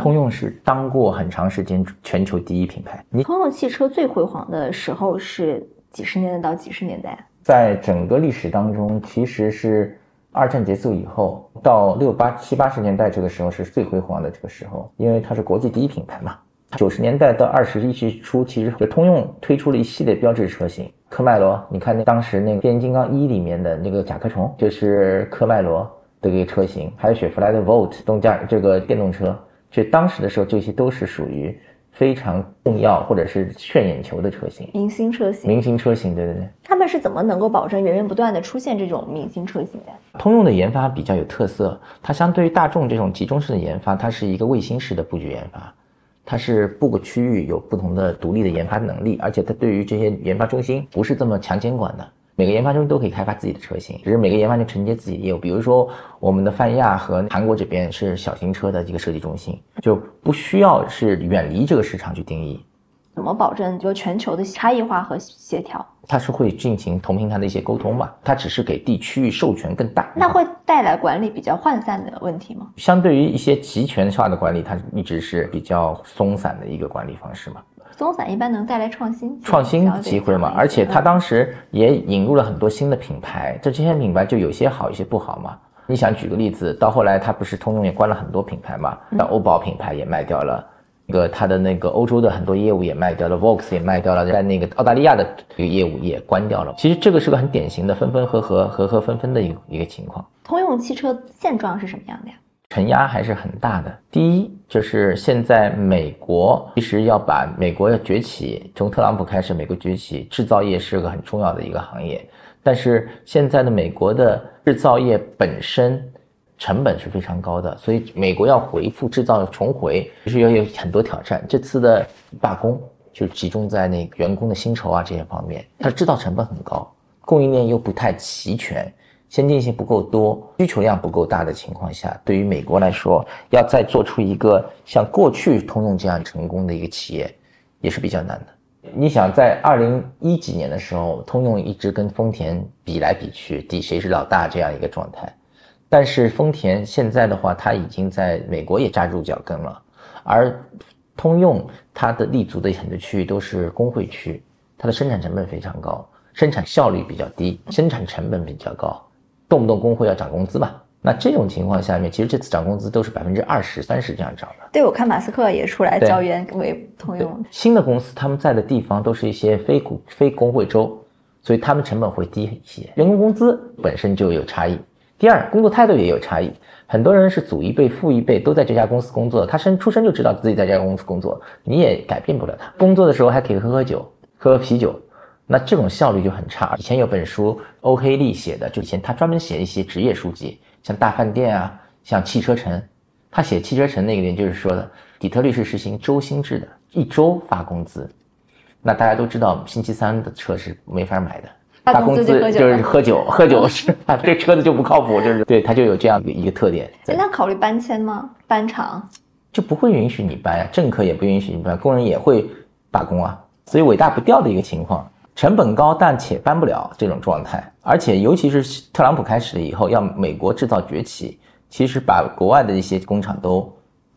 通用是当过很长时间全球第一品牌。你通用汽车最辉煌的时候是几十年代到几十年代？在整个历史当中，其实是。二战结束以后，到六八七八十年代这个时候是最辉煌的这个时候，因为它是国际第一品牌嘛。九十年代到二十一世纪初，其实就通用推出了一系列标志车型，科迈罗。你看那当时那个变形金刚一里面的那个甲壳虫，就是科迈罗的一个车型，还有雪佛兰的 Volt 动驾这个电动车，就当时的时候这些都是属于。非常重要或者是炫眼球的车型，明星车型，明星车型，对对对。他们是怎么能够保证源源不断的出现这种明星车型的？通用的研发比较有特色，它相对于大众这种集中式的研发，它是一个卫星式的布局研发，它是各个区域有不同的独立的研发能力，而且它对于这些研发中心不是这么强监管的。每个研发中心都可以开发自己的车型，只是每个研发就承接自己的业务。比如说，我们的泛亚和韩国这边是小型车的一个设计中心，就不需要是远离这个市场去定义。怎么保证就全球的差异化和协调？它是会进行同平台的一些沟通嘛？它只是给地区域授权更大，那会带来管理比较涣散的问题吗？相对于一些集权化的管理，它一直是比较松散的一个管理方式嘛。松散一般能带来创新，创新机会嘛？而且它当时也引入了很多新的品牌，这这些品牌就有些好，有些不好嘛。你想举个例子，到后来它不是通用也关了很多品牌嘛？那欧宝品牌也卖掉了，那个他的那个欧洲的很多业务也卖掉了，Vox 也卖掉了，在那个澳大利亚的这个业务也关掉了。其实这个是个很典型的分分合合、合合分分的一个一个情况。通用汽车现状是什么样的呀？承压还是很大的。第一，就是现在美国其实要把美国要崛起，从特朗普开始，美国崛起，制造业是个很重要的一个行业。但是现在的美国的制造业本身成本是非常高的，所以美国要恢复制造重回，其实要有很多挑战。这次的罢工就集中在那个员工的薪酬啊这些方面，它制造成本很高，供应链又不太齐全。先进性不够多，需求量不够大的情况下，对于美国来说，要再做出一个像过去通用这样成功的一个企业，也是比较难的。你想，在二零一几年的时候，通用一直跟丰田比来比去，比谁是老大这样一个状态。但是丰田现在的话，它已经在美国也扎住脚跟了，而通用它的立足的很多区域都是工会区，它的生产成本非常高，生产效率比较低，生产成本比较高。动不动工会要涨工资吧？那这种情况下面，其实这次涨工资都是百分之二十三十这样涨的。对，我看马斯克也出来招员为通用。新的公司他们在的地方都是一些非股非工会州，所以他们成本会低一些，员工工资本身就有差异。第二，工作态度也有差异。很多人是祖一辈、父一辈都在这家公司工作，他生出生就知道自己在这家公司工作，你也改变不了他。工作的时候还可以喝喝酒，喝喝啤酒。那这种效率就很差。以前有本书，欧黑利写的，就以前他专门写一些职业书籍，像大饭店啊，像汽车城。他写汽车城那个点就是说的，底特律是实行周薪制的，一周发工资。那大家都知道，星期三的车是没法买的，发工资就是喝酒，喝酒是啊，这车子就不靠谱，就是对，它就有这样的一个特点。哎，那考虑搬迁吗？搬厂？就不会允许你搬呀，政客也不允许你搬，工人也会罢工啊，所以尾大不掉的一个情况，成本高但且搬不了这种状态，而且尤其是特朗普开始了以后，要美国制造崛起，其实把国外的一些工厂都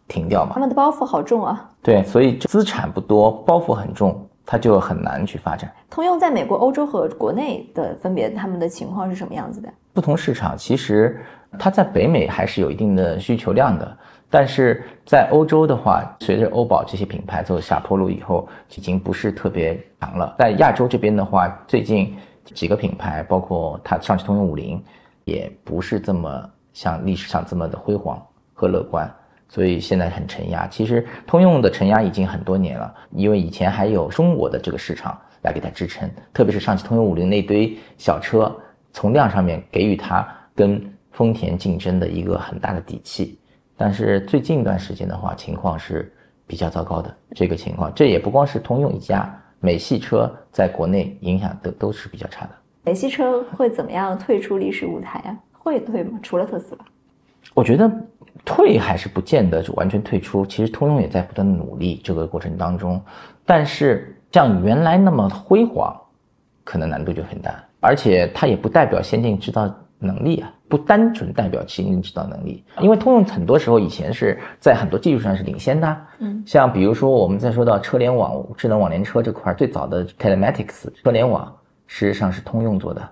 停掉嘛他，们的包袱好重啊。对，所以资产不多，包袱很重，它就很难去发展。通用在美国、欧洲和国内的分别，他们的情况是什么样子的？不同市场其实它在北美还是有一定的需求量的，但是在欧洲的话，随着欧宝这些品牌走下坡路以后，已经不是特别强了。在亚洲这边的话，最近几个品牌，包括它上汽通用五菱，也不是这么像历史上这么的辉煌和乐观。所以现在很承压，其实通用的承压已经很多年了，因为以前还有中国的这个市场来给它支撑，特别是上汽通用五菱那堆小车，从量上面给予它跟丰田竞争的一个很大的底气。但是最近一段时间的话，情况是比较糟糕的。这个情况，这也不光是通用一家，美系车在国内影响都都是比较差的。美系车会怎么样退出历史舞台啊？会退吗？除了特斯拉，我觉得退还是不见得就完全退出，其实通用也在不断的努力这个过程当中，但是像原来那么辉煌，可能难度就很大，而且它也不代表先进制造能力啊，不单纯代表先进制造能力，因为通用很多时候以前是在很多技术上是领先的，嗯，像比如说我们在说到车联网、智能网联车这块，最早的 telematics 车联网实际上是通用做的。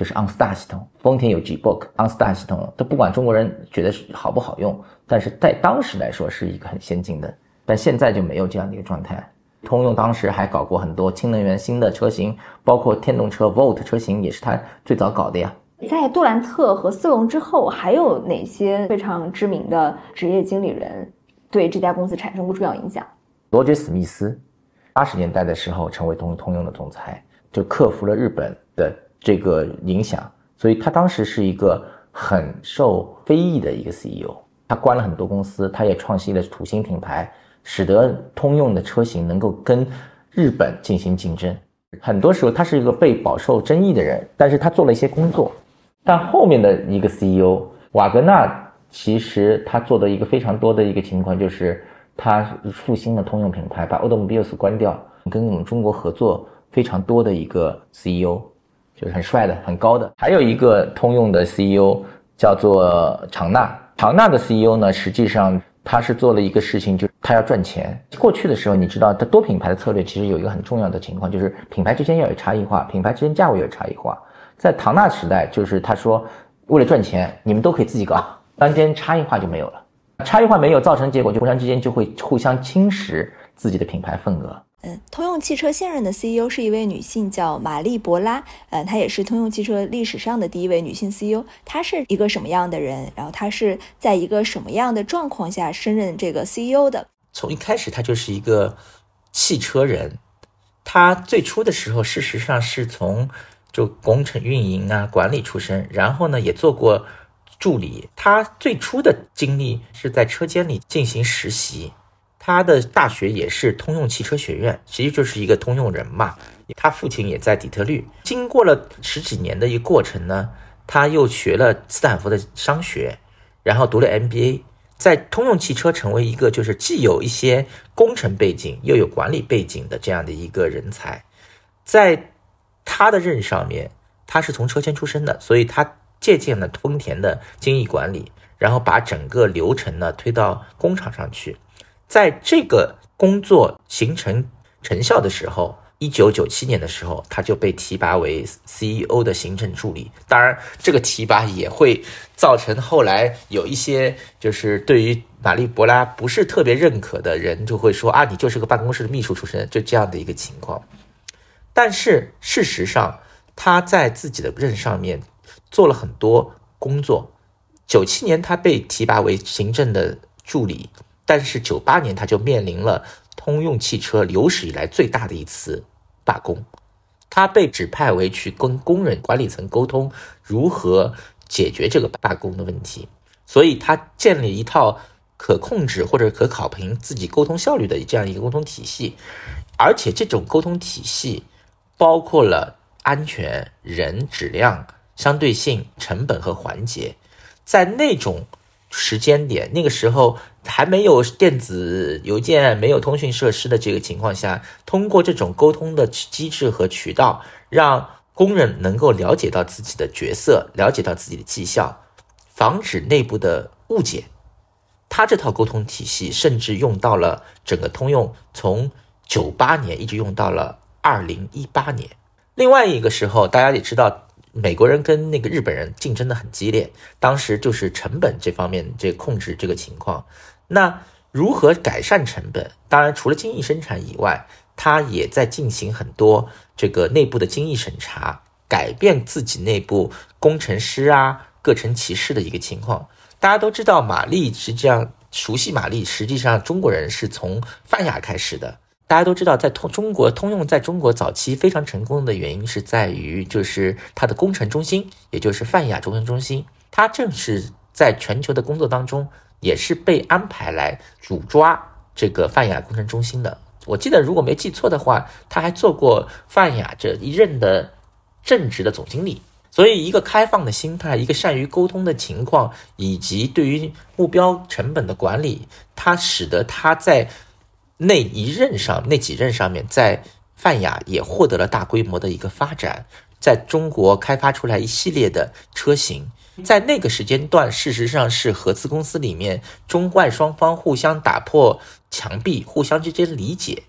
就是 OnStar 系统，丰田有 G-Book，OnStar 系统，它不管中国人觉得是好不好用，但是在当时来说是一个很先进的，但现在就没有这样的一个状态。通用当时还搞过很多氢能源新的车型，包括电动车 Volt 车型也是它最早搞的呀。在杜兰特和斯隆之后，还有哪些非常知名的职业经理人对这家公司产生过重要影响？罗杰·史密斯，八十年代的时候成为通通用的总裁，就克服了日本的这个影响，所以他当时是一个很受非议的一个 CEO。他关了很多公司，他也创新了土星品牌，使得通用的车型能够跟日本进行竞争。很多时候他是一个被饱受争议的人，但是他做了一些工作。但后面的一个 CEO 瓦格纳，其实他做的一个非常多的一个情况就是他复兴了通用品牌，把 Automobiles 关掉，跟我们中国合作非常多的一个 CEO。就是很帅的、很高的。还有一个通用的 CEO 叫做长纳，长纳的 CEO 呢，实际上他是做了一个事情，就是他要赚钱。过去的时候，你知道，它多品牌的策略其实有一个很重要的情况，就是品牌之间要有差异化，品牌之间价位有差异化。在唐纳时代，就是他说，为了赚钱，你们都可以自己搞，当间差异化就没有了。差异化没有，造成结果就互相之间就会互相侵蚀自己的品牌份额。嗯，通用汽车现任的 CEO 是一位女性，叫玛丽博拉。呃，她也是通用汽车历史上的第一位女性 CEO。她是一个什么样的人？然后她是在一个什么样的状况下升任这个 CEO 的？从一开始，她就是一个汽车人。他最初的时候，事实上是从就工程运营啊、管理出身，然后呢也做过助理。他最初的经历是在车间里进行实习。他的大学也是通用汽车学院，其实就是一个通用人嘛。他父亲也在底特律。经过了十几年的一个过程呢，他又学了斯坦福的商学，然后读了 MBA，在通用汽车成为一个就是既有一些工程背景又有管理背景的这样的一个人才。在他的任上面，他是从车间出身的，所以他借鉴了丰田的精益管理，然后把整个流程呢推到工厂上去。在这个工作形成成效的时候，一九九七年的时候，他就被提拔为 CEO 的行政助理。当然，这个提拔也会造成后来有一些就是对于玛丽博拉不是特别认可的人，就会说啊，你就是个办公室的秘书出身，就这样的一个情况。但是事实上，他在自己的任上面做了很多工作。九七年，他被提拔为行政的助理。但是九八年他就面临了通用汽车有史以来最大的一次罢工，他被指派为去跟工人管理层沟通如何解决这个罢工的问题，所以他建立一套可控制或者可考评自己沟通效率的这样一个沟通体系，而且这种沟通体系包括了安全、人、质量、相对性、成本和环节，在那种时间点，那个时候还没有电子邮件、没有通讯设施的这个情况下，通过这种沟通的机制和渠道，让工人能够了解到自己的角色，了解到自己的绩效，防止内部的误解。他这套沟通体系甚至用到了整个通用，从九八年一直用到了二零一八年。另外一个时候，大家也知道，美国人跟那个日本人竞争的很激烈，当时就是成本这方面这控制这个情况。那如何改善成本？当然，除了精益生产以外，他也在进行很多这个内部的精益审查，改变自己内部工程师啊各成其事的一个情况。大家都知道，玛丽实际上熟悉玛丽，实际上中国人是从泛亚开始的。大家都知道，在通中国通用在中国早期非常成功的原因是在于，就是它的工程中心，也就是泛亚工程中心，它正是在全球的工作当中，也是被安排来主抓这个泛亚工程中心的。我记得如果没记错的话，他还做过泛亚这一任的正职的总经理。所以，一个开放的心态，一个善于沟通的情况，以及对于目标成本的管理，它使得他在那一任上、那几任上面，在泛亚也获得了大规模的一个发展，在中国开发出来一系列的车型。在那个时间段，事实上是合资公司里面中外双方互相打破墙壁，互相之间理解。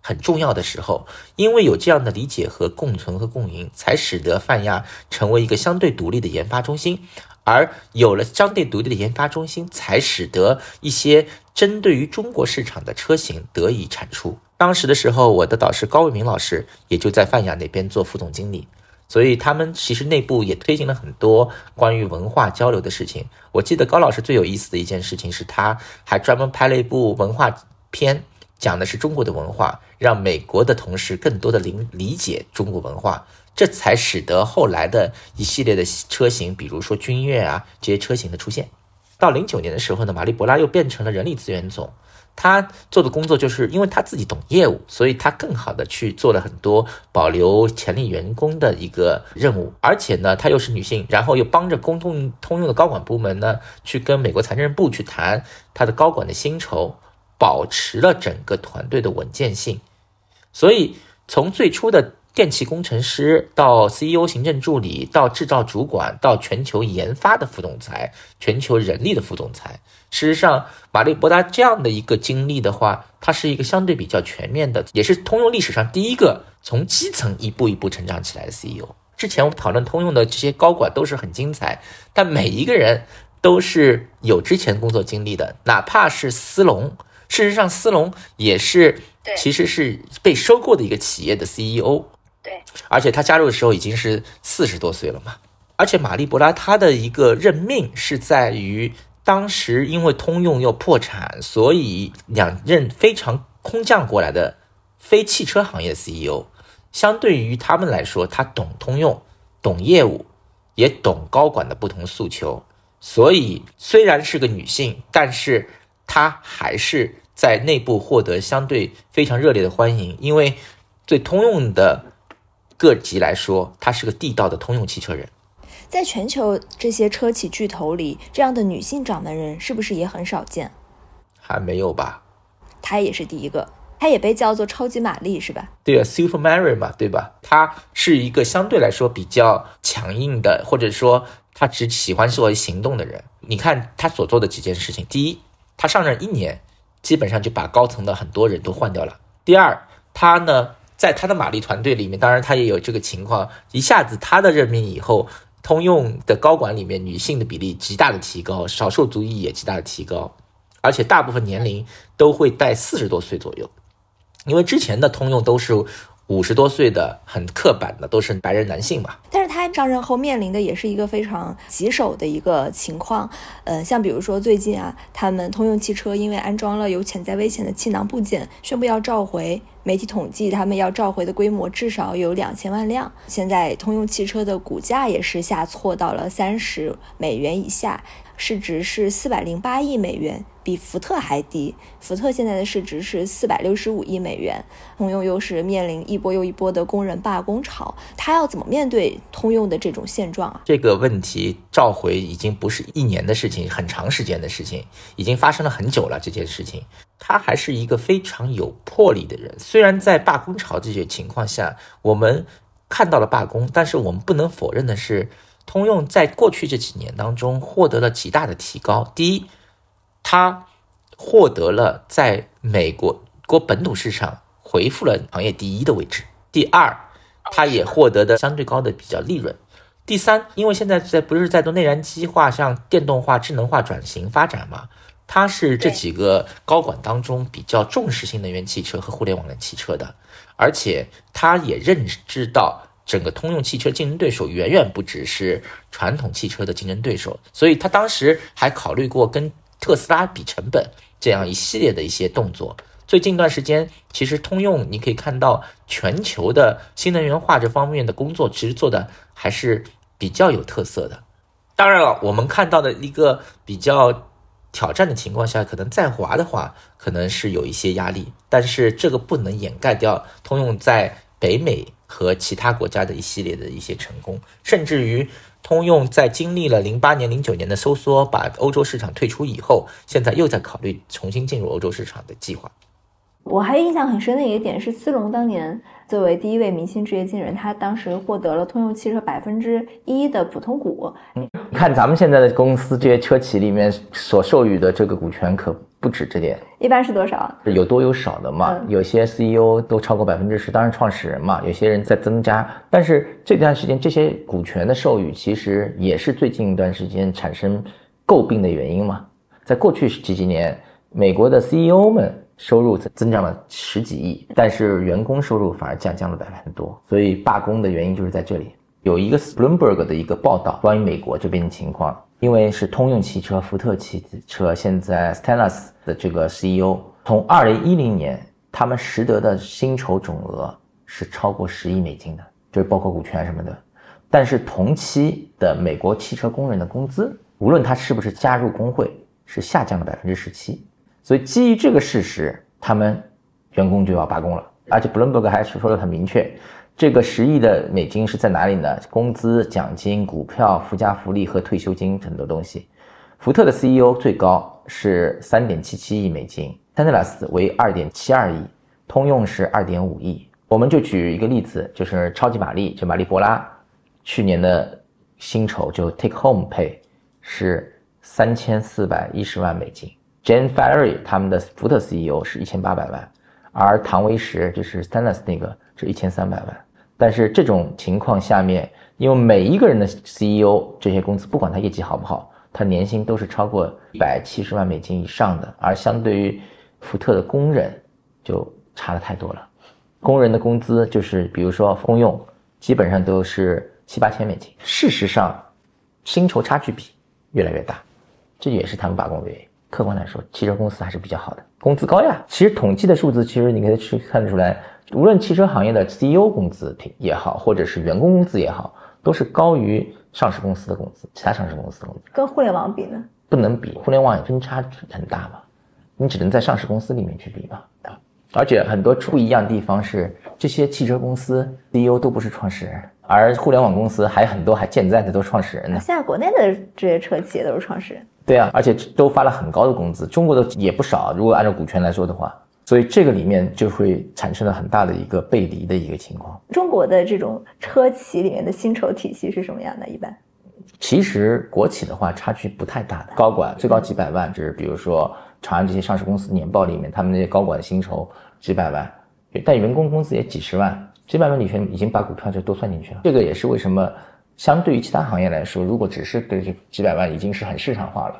很重要的时候，因为有这样的理解和共存和共赢，才使得泛亚成为一个相对独立的研发中心。而有了相对独立的研发中心，才使得一些针对于中国市场的车型得以产出。当时的时候，我的导师高卫民老师也就在泛亚那边做副总经理，所以他们其实内部也推进了很多关于文化交流的事情。我记得高老师最有意思的一件事情是，他还专门拍了一部文化片。讲的是中国的文化，让美国的同事更多的理理解中国文化，这才使得后来的一系列的车型，比如说君越啊这些车型的出现。到零九年的时候呢，玛丽博拉又变成了人力资源总，他做的工作就是因为他自己懂业务，所以他更好的去做了很多保留潜力员工的一个任务，而且呢，她又是女性，然后又帮着公通通用的高管部门呢，去跟美国财政部去谈他的高管的薪酬。保持了整个团队的稳健性，所以从最初的电气工程师到 CEO 行政助理，到制造主管，到全球研发的副总裁，全球人力的副总裁。事实上，玛丽博达这样的一个经历的话，它是一个相对比较全面的，也是通用历史上第一个从基层一步一步成长起来的 CEO。之前我们讨论通用的这些高管都是很精彩，但每一个人都是有之前工作经历的，哪怕是斯隆。事实上，斯隆也是，其实是被收购的一个企业的 CEO。而且他加入的时候已经是四十多岁了嘛。而且玛丽博拉他的一个任命是在于当时因为通用要破产，所以两任非常空降过来的非汽车行业 CEO，相对于他们来说，他懂通用，懂业务，也懂高管的不同诉求，所以虽然是个女性，但是。她还是在内部获得相对非常热烈的欢迎，因为对通用的各级来说，他是个地道的通用汽车人。在全球这些车企巨头里，这样的女性掌门人是不是也很少见？还没有吧？她也是第一个，她也被叫做超级玛丽，是吧？对啊，Super Mary 嘛，对吧？她是一个相对来说比较强硬的，或者说她只喜欢作为行动的人。你看她所做的几件事情，第一。他上任一年，基本上就把高层的很多人都换掉了。第二，他呢，在他的马力团队里面，当然他也有这个情况，一下子他的任命以后，通用的高管里面女性的比例极大的提高，少数族裔也极大的提高，而且大部分年龄都会在四十多岁左右，因为之前的通用都是。五十多岁的很刻板的都是白人男性嘛，但是他上任后面临的也是一个非常棘手的一个情况，呃，像比如说最近啊，他们通用汽车因为安装了有潜在危险的气囊部件，宣布要召回。媒体统计，他们要召回的规模至少有两千万辆。现在通用汽车的股价也是下挫到了三十美元以下。市值是四百零八亿美元，比福特还低。福特现在的市值是四百六十五亿美元。通用又是面临一波又一波的工人罢工潮，他要怎么面对通用的这种现状啊？这个问题召回已经不是一年的事情，很长时间的事情，已经发生了很久了。这件事情，他还是一个非常有魄力的人。虽然在罢工潮这些情况下，我们看到了罢工，但是我们不能否认的是。通用在过去这几年当中获得了极大的提高。第一，他获得了在美国国本土市场回复了行业第一的位置。第二，他也获得的相对高的比较利润。第三，因为现在在不是在做内燃机化、向电动化、智能化转型发展嘛，他是这几个高管当中比较重视新能源汽车和互联网的汽车的，而且他也认知到。整个通用汽车竞争对手远远不只是传统汽车的竞争对手，所以他当时还考虑过跟特斯拉比成本这样一系列的一些动作。最近一段时间，其实通用你可以看到全球的新能源化这方面的工作，其实做的还是比较有特色的。当然了，我们看到的一个比较挑战的情况下，可能在华的话，可能是有一些压力，但是这个不能掩盖掉通用在北美。和其他国家的一系列的一些成功，甚至于通用在经历了零八年、零九年的收缩，把欧洲市场退出以后，现在又在考虑重新进入欧洲市场的计划。我还印象很深的一个点是，斯隆当年作为第一位明星职业经理人，他当时获得了通用汽车百分之一的普通股。你看咱们现在的公司这些车企里面所授予的这个股权可不止这点，一般是多少？有多有少的嘛。有些 CEO 都超过百分之十，当然创始人嘛，有些人在增加。但是这段时间这些股权的授予，其实也是最近一段时间产生诟病的原因嘛。在过去几几年，美国的 CEO 们。收入增增长了十几亿，但是员工收入反而下降了百分之多，所以罢工的原因就是在这里。有一个 Bloomberg 的一个报道，关于美国这边的情况，因为是通用汽车、福特汽车现在 Stellars 的这个 CEO，从二零一零年他们实得的薪酬总额是超过十亿美金的，就是包括股权什么的，但是同期的美国汽车工人的工资，无论他是不是加入工会，是下降了百分之十七。所以基于这个事实，他们员工就要罢工了。而且布伦伯格还是说的很明确，这个十亿的美金是在哪里呢？工资、奖金、股票、附加福利和退休金很多东西。福特的 CEO 最高是三点七七亿美金 t e s l a 为二点七二亿，通用是二点五亿。我们就举一个例子，就是超级玛丽，就玛丽波拉，去年的薪酬就 Take Home Pay 是三千四百一十万美金。Jane Ferry 他们的福特 CEO 是一千八百万，而唐维石就是 stanis 那个是一千三百万。但是这种情况下面，因为每一个人的 CEO 这些公司不管他业绩好不好，他年薪都是超过一百七十万美金以上的，而相对于福特的工人就差的太多了。工人的工资就是比如说公用，基本上都是七八千美金。事实上，薪酬差距比越来越大，这也是他们罢工的原因。客观来说，汽车公司还是比较好的，工资高呀。其实统计的数字，其实你可以去看得出来，无论汽车行业的 CEO 工资也好，或者是员工工资也好，都是高于上市公司的工资，其他上市公司的工资。跟互联网比呢？不能比，互联网也分差很大嘛，你只能在上市公司里面去比嘛。而且很多不一样的地方是，这些汽车公司 CEO 都不是创始人，而互联网公司还很多还健在的都是创始人呢。现在国内的这些车企也都是创始人。对啊，而且都发了很高的工资，中国的也不少。如果按照股权来说的话，所以这个里面就会产生了很大的一个背离的一个情况。中国的这种车企里面的薪酬体系是什么样的？一般，其实国企的话差距不太大的，高管最高几百万，就是比如说长安这些上市公司年报里面，他们那些高管的薪酬几百万，但员工工资也几十万，几百万里面已经把股票就都算进去了。这个也是为什么。相对于其他行业来说，如果只是对这几百万，已经是很市场化了。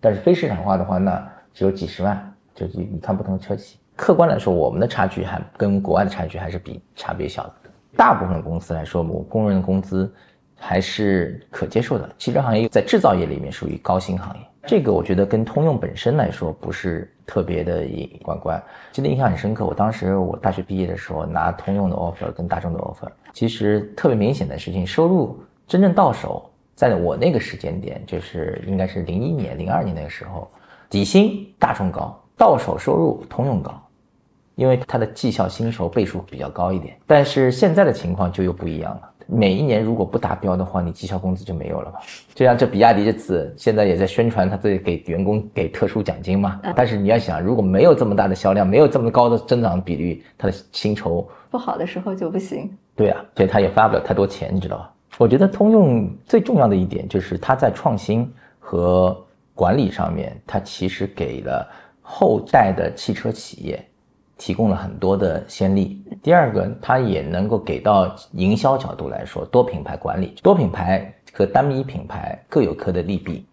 但是非市场化的话，那只有几十万。就你你看不同的车企，客观来说，我们的差距还跟国外的差距还是比差别小的。大部分公司来说，我工人的工资还是可接受的。汽车行业在制造业里面属于高薪行业，这个我觉得跟通用本身来说不是特别的关关。记得印象很深刻，我当时我大学毕业的时候拿通用的 offer 跟大众的 offer，其实特别明显的事情，收入。真正到手在我那个时间点，就是应该是零一年、零二年那个时候，底薪大众高，到手收入通用高，因为它的绩效薪酬倍数比较高一点。但是现在的情况就又不一样了。每一年如果不达标的话，你绩效工资就没有了嘛。就像这比亚迪这次现在也在宣传，他自己给员工给特殊奖金嘛。但是你要想，如果没有这么大的销量，没有这么高的增长比率，他的薪酬不好的时候就不行。对啊，所以他也发不了太多钱，你知道吧？我觉得通用最重要的一点就是它在创新和管理上面，它其实给了后代的汽车企业。提供了很多的先例。第二个，它也能够给到营销角度来说，多品牌管理，多品牌和单一品牌各有各的利弊，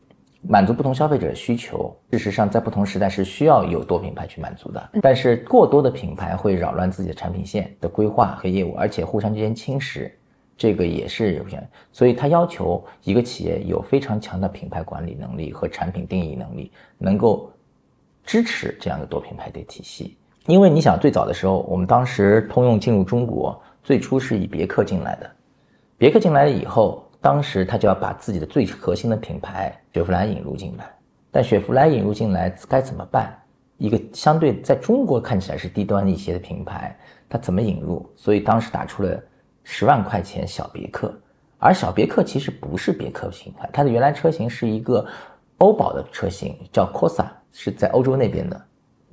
满足不同消费者的需求。事实上，在不同时代是需要有多品牌去满足的。但是过多的品牌会扰乱自己的产品线的规划和业务，而且互相之间侵蚀，这个也是有限。所以，他要求一个企业有非常强的品牌管理能力和产品定义能力，能够支持这样的多品牌的体系。因为你想，最早的时候，我们当时通用进入中国，最初是以别克进来的。别克进来了以后，当时他就要把自己的最核心的品牌雪佛兰引入进来。但雪佛兰引入进来该怎么办？一个相对在中国看起来是低端一些的品牌，它怎么引入？所以当时打出了十万块钱小别克，而小别克其实不是别克品牌，它的原来车型是一个欧宝的车型，叫 Corsa，是在欧洲那边的，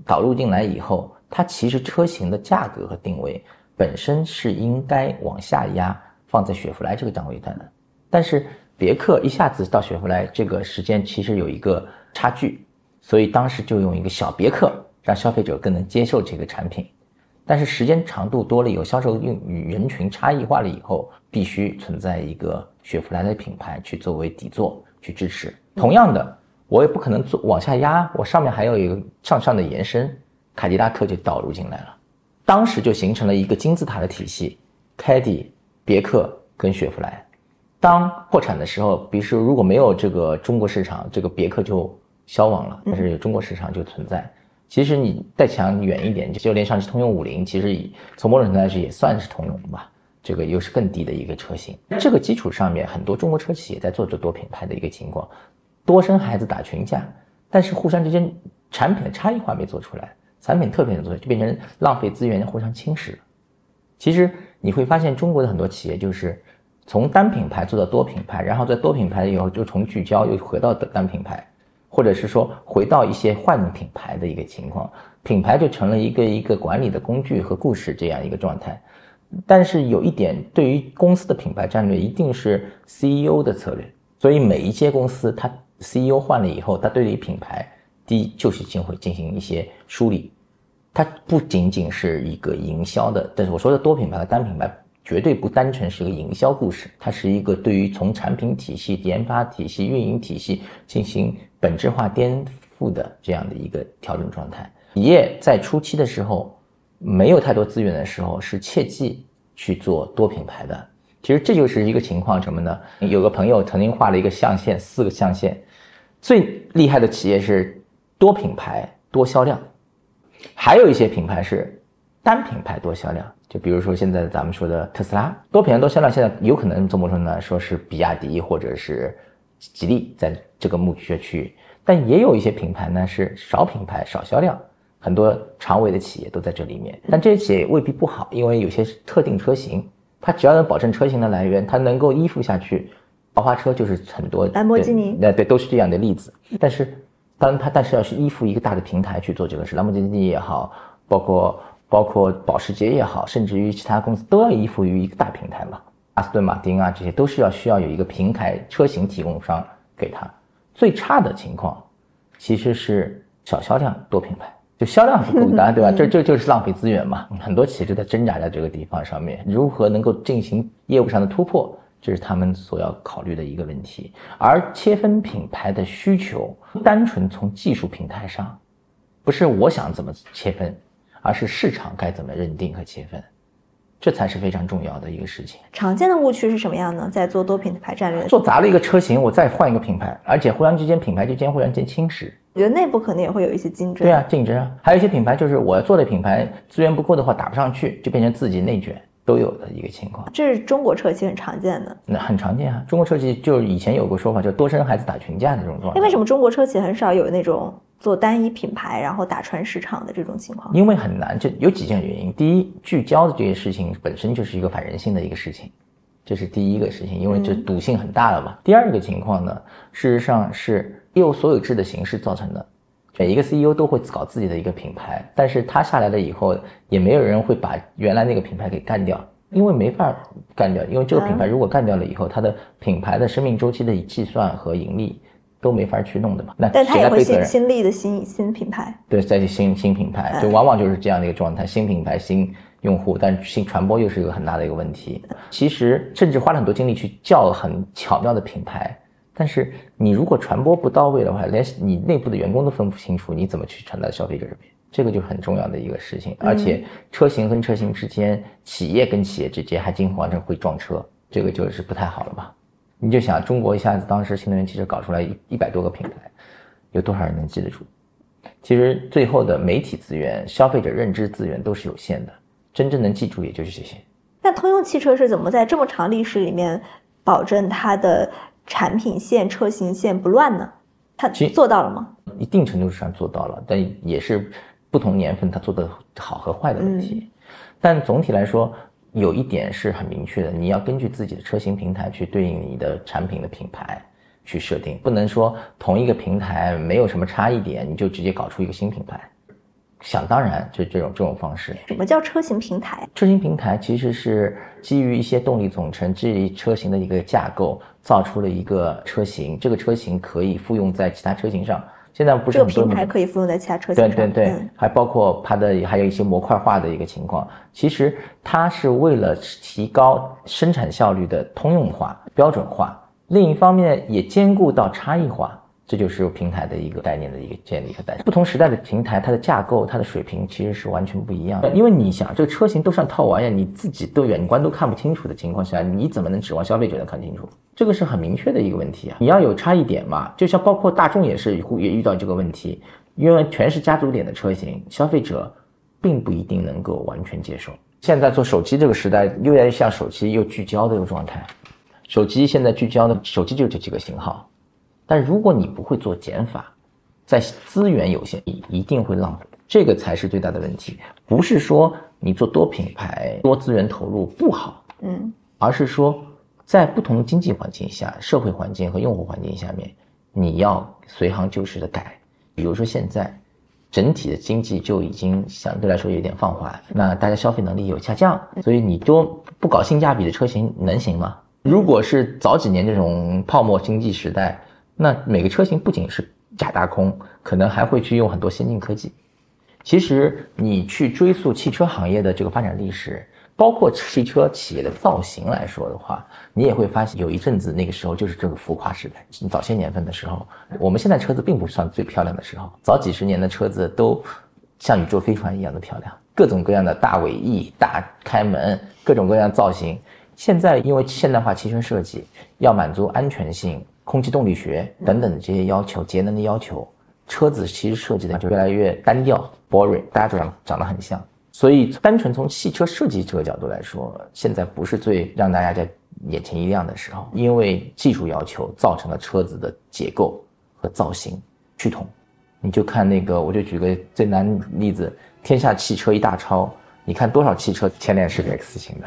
导入进来以后。它其实车型的价格和定位本身是应该往下压，放在雪佛兰这个档位段的。但是别克一下子到雪佛兰这个时间其实有一个差距，所以当时就用一个小别克，让消费者更能接受这个产品。但是时间长度多了，以后销售用与人群差异化了以后，必须存在一个雪佛兰的品牌去作为底座去支持。同样的，我也不可能做往下压，我上面还有一个向上的延伸。凯迪拉克就导入进来了，当时就形成了一个金字塔的体系，凯迪、别克跟雪佛兰。当破产的时候，比如说如果没有这个中国市场，这个别克就消亡了。但是有中国市场就存在。其实你再想远一点，就连上汽通用五菱，其实从某种程度来说也算是通用吧。这个又是更低的一个车型。这个基础上面，很多中国车企也在做这多品牌的一个情况，多生孩子打群架，但是互相之间产品的差异化没做出来。产品特别的做，就变成浪费资源、互相侵蚀。其实你会发现，中国的很多企业就是从单品牌做到多品牌，然后在多品牌以后就从聚焦又回到单品牌，或者是说回到一些换品牌的一个情况，品牌就成了一个一个管理的工具和故事这样一个状态。但是有一点，对于公司的品牌战略，一定是 CEO 的策略。所以每一间公司，它 CEO 换了以后，它对于品牌。第一就是进会进行一些梳理，它不仅仅是一个营销的，但是我说的多品牌和单品牌绝对不单纯是一个营销故事，它是一个对于从产品体系、研发体系、运营体系进行本质化颠覆的这样的一个调整状态。企业在初期的时候没有太多资源的时候，是切记去做多品牌的。其实这就是一个情况，什么呢？有个朋友曾经画了一个象限，四个象限，最厉害的企业是。多品牌多销量，还有一些品牌是单品牌多销量。就比如说现在咱们说的特斯拉，多品牌多销量，现在有可能从某种程度来说是比亚迪或者是吉利在这个目区区域，但也有一些品牌呢是少品牌少销量，很多长尾的企业都在这里面。但这些企业未必不好，因为有些特定车型，它只要能保证车型的来源，它能够依附下去，豪华车就是很多兰博基尼，那对都是这样的例子。但是。当然，它但是要是依附一个大的平台去做这个事，兰博基尼也好，包括包括保时捷也好，甚至于其他公司都要依附于一个大平台嘛。阿斯顿马丁啊，这些都是要需要有一个平台车型提供商给他。最差的情况其实是小销量多品牌，就销量不够大，对吧？这这就是浪费资源嘛。很多企业就在挣扎在这个地方上面，如何能够进行业务上的突破？这是他们所要考虑的一个问题，而切分品牌的需求，单纯从技术平台上，不是我想怎么切分，而是市场该怎么认定和切分，这才是非常重要的一个事情。常见的误区是什么样呢？在做多品牌战略，做砸了一个车型，我再换一个品牌，而且互相之间品牌之间互相间侵蚀。我觉得内部可能也会有一些竞争。对啊，竞争啊，还有一些品牌就是我做的品牌资源不够的话打不上去，就变成自己内卷。都有的一个情况。这是中国车企很常见的。那很常见啊，中国车企就以前有个说法，叫多生孩子打群架的这种状态。那，为什么中国车企很少有那种做单一品牌然后打穿市场的这种情况？因为很难，就有几件原因。第一，聚焦的这些事情本身就是一个反人性的一个事情，这是第一个事情，因为这赌性很大了嘛。第二个情况呢，事实上是业务所有制的形式造成的。每一个 CEO 都会搞自己的一个品牌，但是他下来了以后，也没有人会把原来那个品牌给干掉，因为没法干掉，因为这个品牌如果干掉了以后，它的品牌的生命周期的计算和盈利都没法去弄的嘛。那但他也会新谁来背责任？新立的新新品牌。对，再去新新品牌，就往往就是这样的一个状态，新品牌、新用户，但新传播又是一个很大的一个问题。其实甚至花了很多精力去叫很巧妙的品牌，但是你如果传播不到位的话，连你内部的员工都分不清楚，你怎么去传达消费者这边？这个就是很重要的一个事情。而且车型跟车型之间，企业跟企业之间还经常会撞车，这个就是不太好了吧？你就想中国一下子当时新能源汽车搞出来一一百多个品牌，有多少人能记得住？其实最后的媒体资源、消费者认知资源都是有限的，真正能记住也就是这些。那通用汽车是怎么在这么长历史里面保证它的产品线、车型线不乱呢？它其做到了吗？一定程度上做到了，但也是不同年份它做的好和坏的问题。但总体来说，有一点是很明确的，你要根据自己的车型平台去对应你的产品的品牌去设定，不能说同一个平台没有什么差异点，你就直接搞出一个新品牌。想当然，就这种这种方式。什么叫车型平台？车型平台其实是基于一些动力总成、基于车型的一个架构，造出了一个车型。这个车型可以复用在其他车型上。现在不是这个很多品牌可以复用在其他车型上。对对对，嗯还包括它的还有一些模块化的一个情况。其实它是为了提高生产效率的通用化、标准化，另一方面也兼顾到差异化。这就是平台的一个概念的一个建立和诞生。不同时代的平台，它的架构、它的水平其实是完全不一样的。因为你想，这个车型都像套玩意儿，你自己都远观都看不清楚的情况下，你怎么能指望消费者能看清楚？这个是很明确的一个问题啊！你要有差异点嘛，就像包括大众也是也遇到这个问题，因为全是家族点的车型，消费者并不一定能够完全接受。现在做手机这个时代，越来越像手机又聚焦的一个状态。手机现在聚焦的手机就这几个型号，但如果你不会做减法，在资源有限，你一定会浪费，这个才是最大的问题。不是说你做多品牌、多资源投入不好，嗯，而是说在不同经济环境下、社会环境和用户环境下面，你要随行就市的改。比如说现在整体的经济就已经相对来说有点放缓，那大家消费能力有下降，所以你都不搞性价比的车型能行吗？如果是早几年这种泡沫经济时代，那每个车型不仅是假大空，可能还会去用很多先进科技。其实你去追溯汽车行业的这个发展历史，包括汽车企业的造型来说的话，你也会发现有一阵子那个时候就是这个浮夸时代。早些年份的时候，我们现在车子并不算最漂亮的时候，早几十年的车子都像宇宙飞船一样的漂亮，各种各样的大尾翼、大开门，各种各样造型。现在因为现代化汽车设计要满足安全性、空气动力学等等的这些要求、节能的要求，车子其实设计的就越来越单调、boring，大家长长得很像。所以，单纯从汽车设计这个角度来说，现在不是最让大家在眼前一亮的时候，因为技术要求造成了车子的结构和造型趋同。你就看那个，我就举个最难例子，天下汽车一大抄，你看多少汽车前脸是个 X 型的。